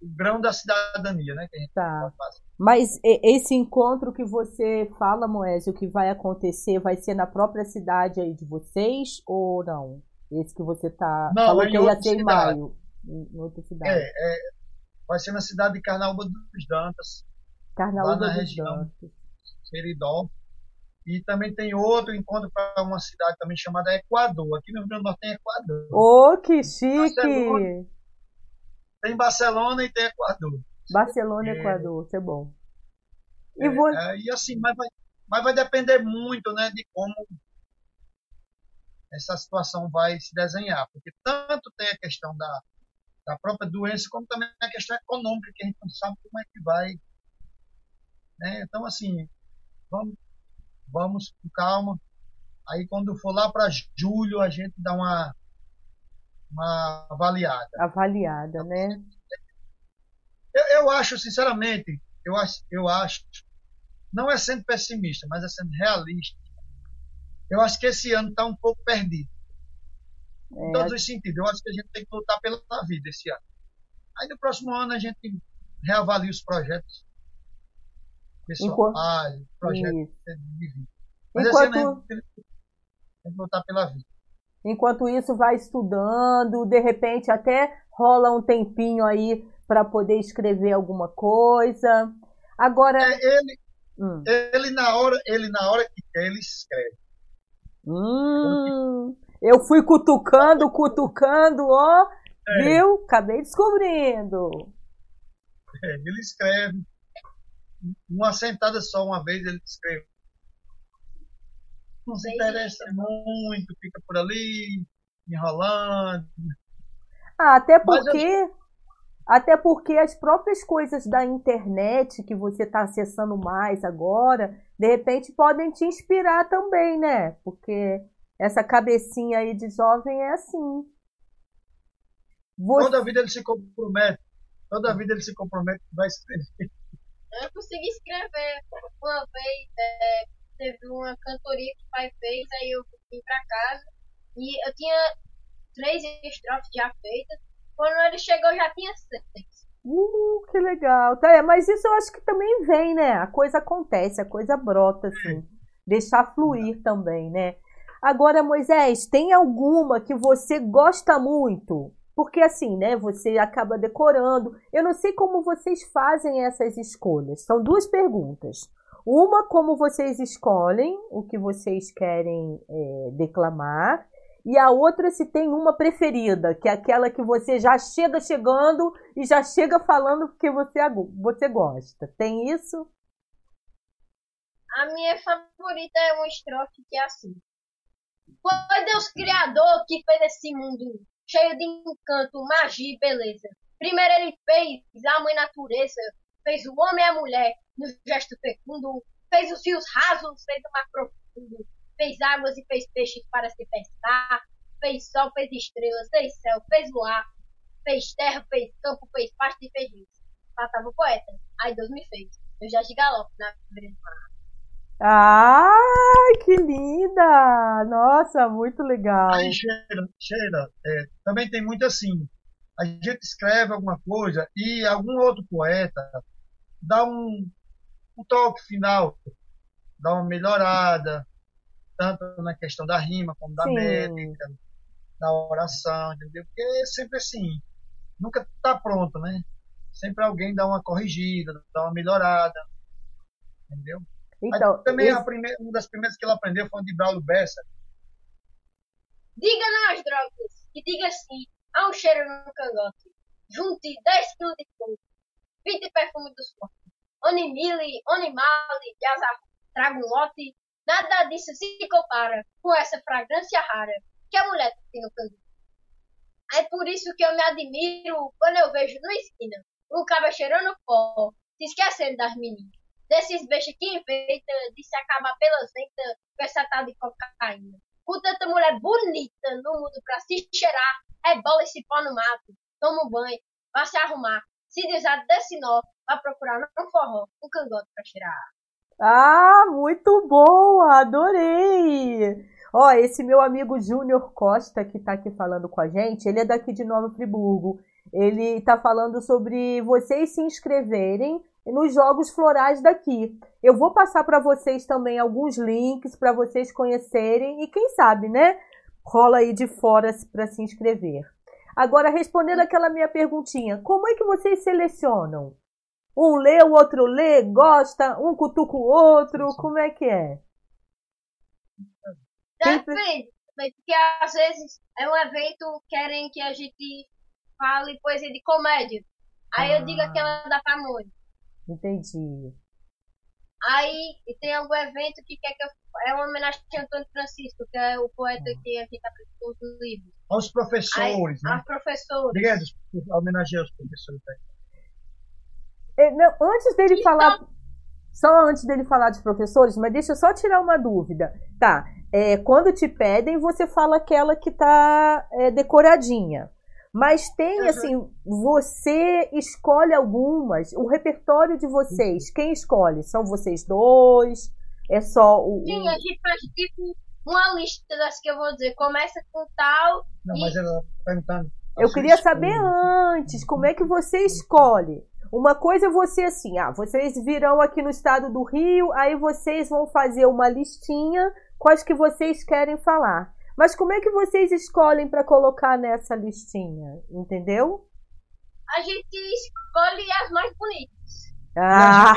O grão da cidadania, né? Tá. Mas esse encontro que você fala, Moésio, que vai acontecer, vai ser na própria cidade aí de vocês ou não? Esse que você tá. Não, falou é que ia ser cidade. em maio. Em outra cidade. É, é, vai ser na cidade de Carnaúba dos Dantas. Carnaúba lá na dos região Dantas. Seridó. E também tem outro encontro para uma cidade também chamada Equador. Aqui no Rio Grande do Norte tem Equador. Ô, oh, que chique! Barcelona, tem Barcelona e tem Equador. Barcelona e Equador, isso é bom. E, é, vou... é, e assim, mas vai, mas vai depender muito né, de como essa situação vai se desenhar. Porque tanto tem a questão da, da própria doença, como também a questão econômica, que a gente não sabe como é que vai. Né? Então, assim, vamos, vamos com calma. Aí quando for lá para julho, a gente dá uma, uma avaliada. Avaliada, né? Eu, eu acho, sinceramente, eu acho, eu acho, não é sendo pessimista, mas é sendo realista. Eu acho que esse ano está um pouco perdido. É. Em todos os sentidos. Eu acho que a gente tem que lutar pela vida esse ano. Aí no próximo ano a gente reavalia os projetos pessoais, Enquanto... projetos de vida. Mas Enquanto... esse ano a gente tem que lutar pela vida. Enquanto isso, vai estudando, de repente até rola um tempinho aí para poder escrever alguma coisa. Agora. É, ele, hum. ele, na hora, ele, na hora que quer, ele escreve. Hum, eu fui cutucando, cutucando, ó. É. Viu? Acabei descobrindo. É, ele escreve. Uma sentada só, uma vez ele escreve não se interessa muito, fica por ali, enrolando. Ah, até porque. Eu... Até porque as próprias coisas da internet que você está acessando mais agora, de repente podem te inspirar também, né? Porque essa cabecinha aí de jovem é assim. Você... Toda vida ele se compromete. Toda vida ele se compromete vai escrever. Eu consegui escrever uma vez é, teve uma cantoria que o pai fez, aí eu vim pra casa e eu tinha três estrofes já feitas. Quando ele chegou, já tinha seis. Uh, que legal. Tá, é, mas isso eu acho que também vem, né? A coisa acontece, a coisa brota, assim. Deixar fluir também, né? Agora, Moisés, tem alguma que você gosta muito? Porque assim, né? Você acaba decorando. Eu não sei como vocês fazem essas escolhas. São duas perguntas. Uma, como vocês escolhem o que vocês querem é, declamar. E a outra, se tem uma preferida, que é aquela que você já chega chegando e já chega falando porque você, você gosta. Tem isso? A minha favorita é uma estrofe que é assim. Foi Deus Criador que fez esse mundo cheio de encanto, magia e beleza. Primeiro ele fez a mãe natureza, fez o homem e a mulher, no gesto fecundo, fez os rios rasos, fez o mar profundo, fez águas e fez peixes para se pescar, fez sol, fez estrelas, fez céu, fez luar, fez terra, fez campo, fez pasto e fez isso. Faltava o poeta. Aí Deus me fez. Eu já de galope na beira do mar. Ai, que linda! Nossa, muito legal. Aí, Sheila, Sheila é, também tem muito assim. A gente escreve alguma coisa e algum outro poeta dá um, um toque final, dá uma melhorada, tanto na questão da rima como da Sim. métrica, da oração, entendeu? Porque é sempre assim, nunca está pronto, né? Sempre alguém dá uma corrigida, dá uma melhorada, entendeu? Então, também esse... a primeira, uma das primeiras que ela aprendeu foi de Braulio Bessa. Diga não às drogas, e diga sim, há um cheiro no cangote. Junte 10 quilos de fogo, 20 perfumes dos corpos. Onimili, Onimali, Yazar, trago um lote, nada disso se compara com essa fragrância rara que a mulher tem no canto. É por isso que eu me admiro quando eu vejo na esquina um cabra cheirando pó, se esquecendo das meninas. Desses beijos que enfeita, de se acabar pelas ventas com essa tal de cocaína. Com tanta mulher bonita no mundo pra se cheirar, é bola esse pó no mato. Toma um banho, vá se arrumar. Se desar desse nó, vai procurar no forró um cangote pra tirar. Ah, muito boa, adorei! Ó, esse meu amigo Júnior Costa, que tá aqui falando com a gente, ele é daqui de Nova Friburgo. Ele tá falando sobre vocês se inscreverem nos jogos florais daqui. Eu vou passar para vocês também alguns links para vocês conhecerem e quem sabe, né? Rola aí de fora para se inscrever. Agora, respondendo aquela minha perguntinha, como é que vocês selecionam? Um lê, o outro lê, gosta, um cutuca o outro, como é que é? Depende, porque às vezes é um evento, querem que a gente fale poesia de comédia. Aí ah. eu digo aquela da pamonha. Entendi. Aí tem algum evento que quer que eu. É uma homenagem a Antônio Francisco, que é o poeta ah. que a gente apresentou os livros. Aos professores, Aí, né? Aos professores. Obrigado, homenagear os professores. É, não, antes dele então, falar. Só antes dele falar dos professores, mas deixa eu só tirar uma dúvida. Tá. É, quando te pedem, você fala aquela que tá é, decoradinha. Mas tem, uhum. assim, você escolhe algumas, o repertório de vocês, quem escolhe? São vocês dois? É só o. Sim, a gente faz tipo uma lista das que eu vou dizer. Começa com tal. Não, e... mas ela tá perguntando. Eu queria saber antes, como é que você escolhe? Uma coisa é você assim, ah, vocês virão aqui no estado do Rio, aí vocês vão fazer uma listinha com as que vocês querem falar. Mas como é que vocês escolhem para colocar nessa listinha? Entendeu? A gente escolhe as mais bonitas. Ah,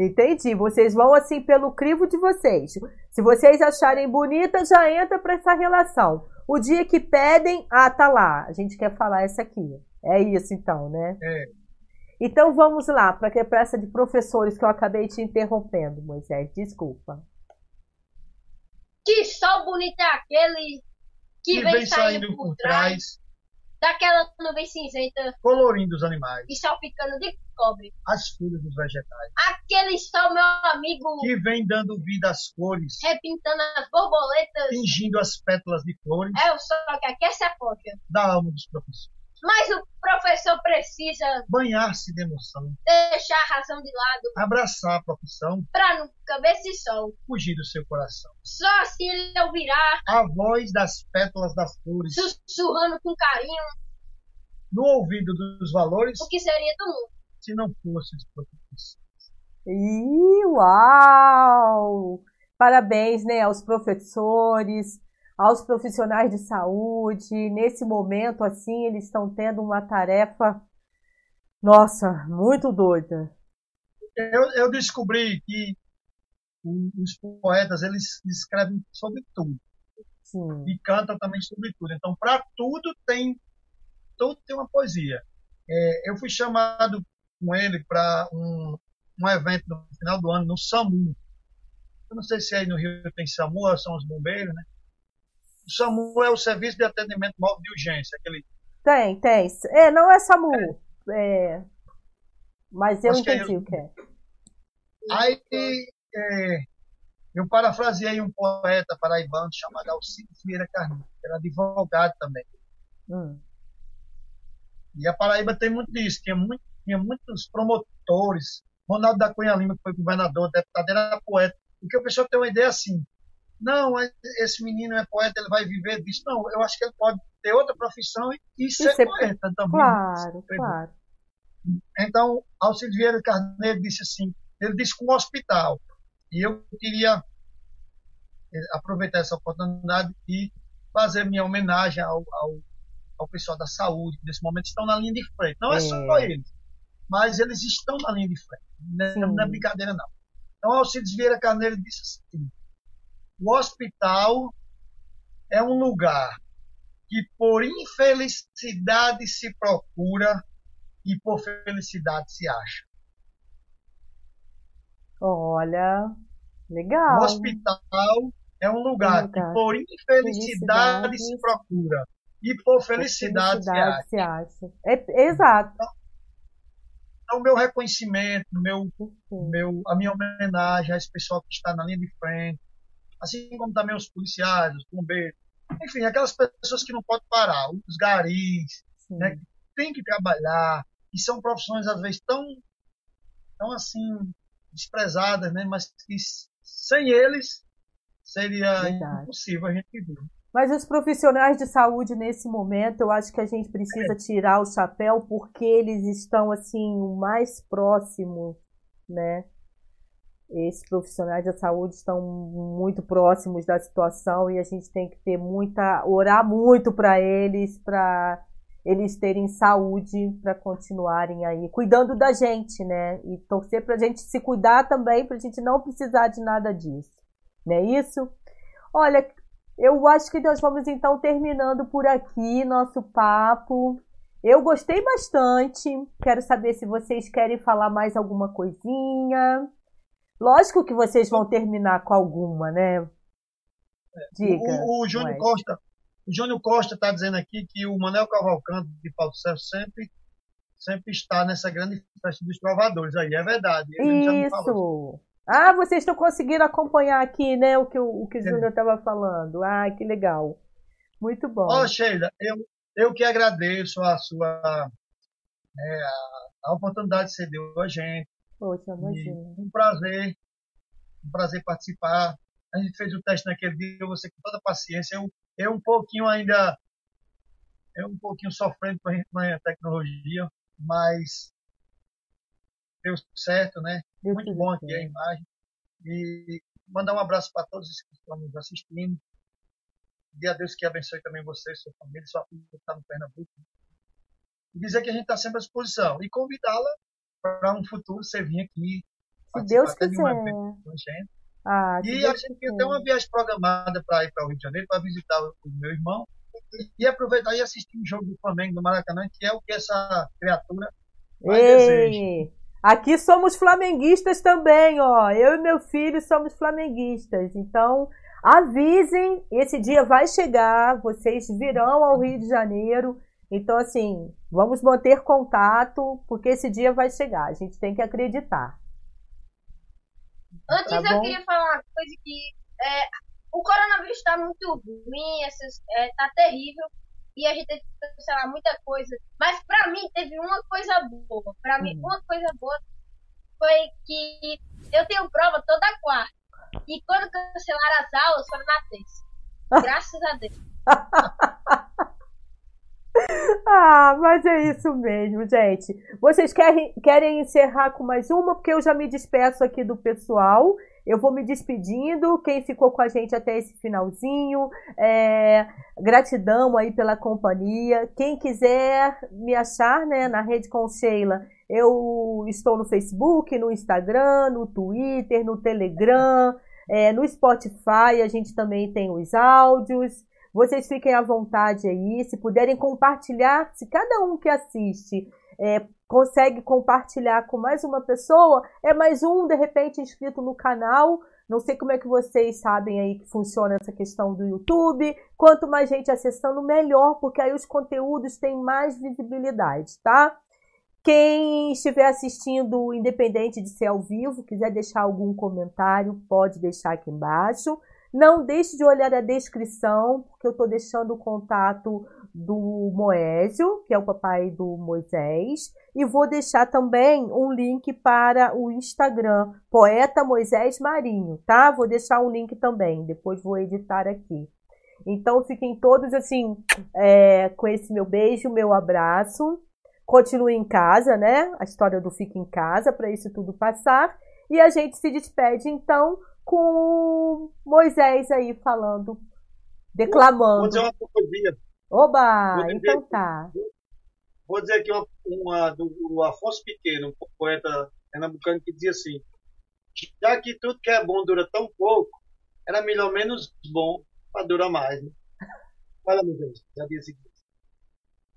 entendi. Vocês vão assim pelo crivo de vocês. Se vocês acharem bonita, já entra para essa relação. O dia que pedem, ah, tá lá. A gente quer falar essa aqui. É isso então, né? É. Então vamos lá, para que essa de professores que eu acabei te interrompendo, Moisés. Desculpa. Que sol bonito é aquele que, que vem, vem, saindo, saindo por trás, daquela nuvem cinzenta, colorindo os animais e salpicando de cobre as folhas dos vegetais. Aquele sol, meu amigo, que vem dando vida às cores, repintando as borboletas, tingindo as pétalas de flores. É o sol que aquece a coxa da alma dos professores. Mas o professor precisa banhar-se de emoção, deixar a razão de lado, abraçar a profissão, para nunca ver esse sol. Fugir do seu coração. Só assim ele ouvirá a voz das pétalas das flores, sussurrando com carinho. No ouvido dos valores. O que seria do mundo? Se não fosse os professores? Ih, uau! Parabéns, né, aos professores, aos profissionais de saúde. Nesse momento, assim, eles estão tendo uma tarefa, nossa, muito doida. Eu, eu descobri que os poetas, eles escrevem sobre tudo. Sim. E cantam também sobre tudo. Então, para tudo tem tudo tem uma poesia. É, eu fui chamado com ele para um, um evento no final do ano no SAMU. Eu não sei se aí no Rio tem SAMU, são os bombeiros, né? O SAMU é o Serviço de Atendimento Móvel de Urgência. Aquele... Tem, tem. É, não é SAMU. É. É... Mas eu Acho entendi o que é. Aí é, eu parafraseei um poeta paraibano chamado Alcides Vieira Carneiro, que era advogado também. Hum. E a Paraíba tem muito disso, tinha, muito, tinha muitos promotores. Ronaldo da Cunha Lima, que foi governador, deputado, era poeta. Porque o pessoal tem uma ideia assim, não, esse menino é poeta, ele vai viver disso. Não, eu acho que ele pode ter outra profissão e, e ser Isso poeta também. Claro, claro. Então, Alcides Vieira Carneiro disse assim, ele disse com um hospital. E eu queria eh, aproveitar essa oportunidade e fazer minha homenagem ao, ao, ao pessoal da saúde, que nesse momento estão na linha de frente. Não é, é só eles, mas eles estão na linha de frente. Não, é, não é brincadeira, não. Então, Alcides Vieira Carneiro disse assim, o hospital é um lugar que por infelicidade se procura e por felicidade se acha. Olha, legal. O hospital é um lugar, um lugar. que por infelicidade felicidade. se procura e por felicidade, felicidade se acha. Se acha. É, exato. Então, então, meu reconhecimento, meu, meu, a minha homenagem a esse pessoal que está na linha de frente, assim como também os policiais, os bombeiros, enfim, aquelas pessoas que não podem parar, os garis, né, que tem que trabalhar, e são profissões às vezes tão, tão assim desprezadas, né? Mas que sem eles seria Verdade. impossível a gente viver. Mas os profissionais de saúde nesse momento, eu acho que a gente precisa é. tirar o chapéu porque eles estão assim o mais próximo, né? Esses profissionais da saúde estão muito próximos da situação e a gente tem que ter muita orar muito para eles, para eles terem saúde para continuarem aí cuidando da gente, né? E torcer para a gente se cuidar também, para a gente não precisar de nada disso, não é isso? Olha, eu acho que nós vamos então terminando por aqui nosso papo. Eu gostei bastante. Quero saber se vocês querem falar mais alguma coisinha. Lógico que vocês vão terminar com alguma, né? Diga. O, o Júnior Costa, o Júnior Costa está dizendo aqui que o Manuel Cavalcante de Paulo César sempre, sempre está nessa grande festa dos trovadores aí. É verdade. Isso. Ah, vocês estão conseguindo acompanhar aqui, né, o que o, o, que o Júnior estava falando. Ah, que legal. Muito bom. Ó, oh, Sheila, eu, eu que agradeço a sua é, a, a, oportunidade que você deu a gente. Poxa, imagina. Um prazer, um prazer participar. A gente fez o teste naquele dia, você com toda paciência. Eu, eu um pouquinho ainda, eu um pouquinho sofrendo com a tecnologia, mas deu certo, né? Deu Muito bom aqui a imagem. E mandar um abraço para todos que estão nos assistindo. E a Deus que abençoe também você, sua família, sua filha que está no Pernambuco. E dizer que a gente está sempre à disposição. E convidá-la para um futuro você vir aqui. Se Deus quiser. Ah, e Deus a gente tem uma viagem programada para ir para o Rio de Janeiro, para visitar o meu irmão. E aproveitar e assistir um jogo do Flamengo do Maracanã, que é o que essa criatura mais Ei. deseja. Aqui somos flamenguistas também, ó. Eu e meu filho somos flamenguistas. Então, avisem, esse dia vai chegar, vocês virão ao Rio de Janeiro. Então, assim, vamos manter contato, porque esse dia vai chegar. A gente tem que acreditar. Antes tá eu queria falar uma coisa que é, o coronavírus está muito ruim, essas, é, tá terrível e a gente teve que cancelar muita coisa. Mas pra mim teve uma coisa boa. Pra mim, uma coisa boa foi que eu tenho prova toda quarta. E quando cancelaram as aulas, foram na terça. Graças a Deus. ah, mas é isso mesmo, gente. Vocês querem, querem encerrar com mais uma? Porque eu já me despeço aqui do pessoal. Eu vou me despedindo. Quem ficou com a gente até esse finalzinho, é, gratidão aí pela companhia. Quem quiser me achar né, na rede com Sheila, eu estou no Facebook, no Instagram, no Twitter, no Telegram, é, no Spotify. A gente também tem os áudios. Vocês fiquem à vontade aí. Se puderem compartilhar, se cada um que assiste é, consegue compartilhar com mais uma pessoa, é mais um, de repente, inscrito no canal. Não sei como é que vocês sabem aí que funciona essa questão do YouTube. Quanto mais gente acessando, melhor, porque aí os conteúdos têm mais visibilidade, tá? Quem estiver assistindo, independente de ser ao vivo, quiser deixar algum comentário, pode deixar aqui embaixo. Não deixe de olhar a descrição, porque eu estou deixando o contato do Moésio, que é o papai do Moisés, e vou deixar também um link para o Instagram, Poeta Moisés Marinho, tá? Vou deixar um link também, depois vou editar aqui. Então fiquem todos assim, é, com esse meu beijo, meu abraço. Continue em casa, né? A história do fica em casa, para isso tudo passar. E a gente se despede então com Moisés aí falando, declamando. Vou dizer uma poesia. Oba! Então tá. Vou dizer aqui uma, uma do Afonso Pequeno, um poeta pernambucano, que dizia assim: já que tudo que é bom dura tão pouco, era melhor menos bom para durar mais. Né? Fala, meu Deus, já disse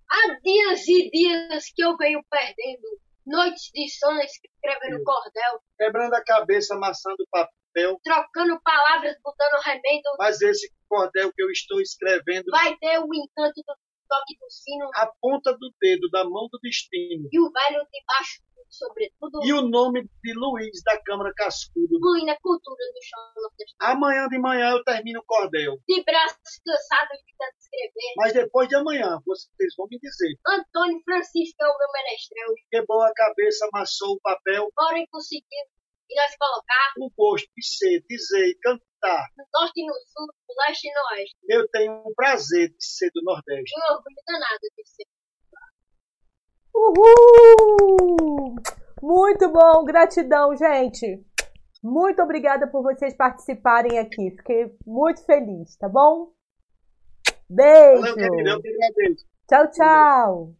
Há dias e dias que eu venho perdendo noites de sono escrevendo cordel. Quebrando a cabeça, amassando papel. Trocando palavras, botando remendo. Mas esse cordel que eu estou escrevendo. Vai ter o encanto do toque do sino. A ponta do dedo da mão do destino. E o velho debaixo do sobretudo. E o nome de Luiz da Câmara Cascudo. Incluindo a cultura do chão. Amanhã de manhã eu termino o cordel. De braços cansados de tanto escrever. Mas depois de amanhã, vocês vão me dizer. Antônio Francisco é o meu menestrel. Quebrou a cabeça, amassou o papel. Porém conseguiu. E nós colocar. O gosto de ser, dizer e cantar. No norte e no sul, no leste e no oeste. Eu tenho um prazer de ser do Nordeste. Um orgulho danado de ser. Uhul! Muito bom, gratidão, gente. Muito obrigada por vocês participarem aqui. Fiquei muito feliz, tá bom? Beijo. Valeu, querido. Eu que agradeço. Tchau, tchau.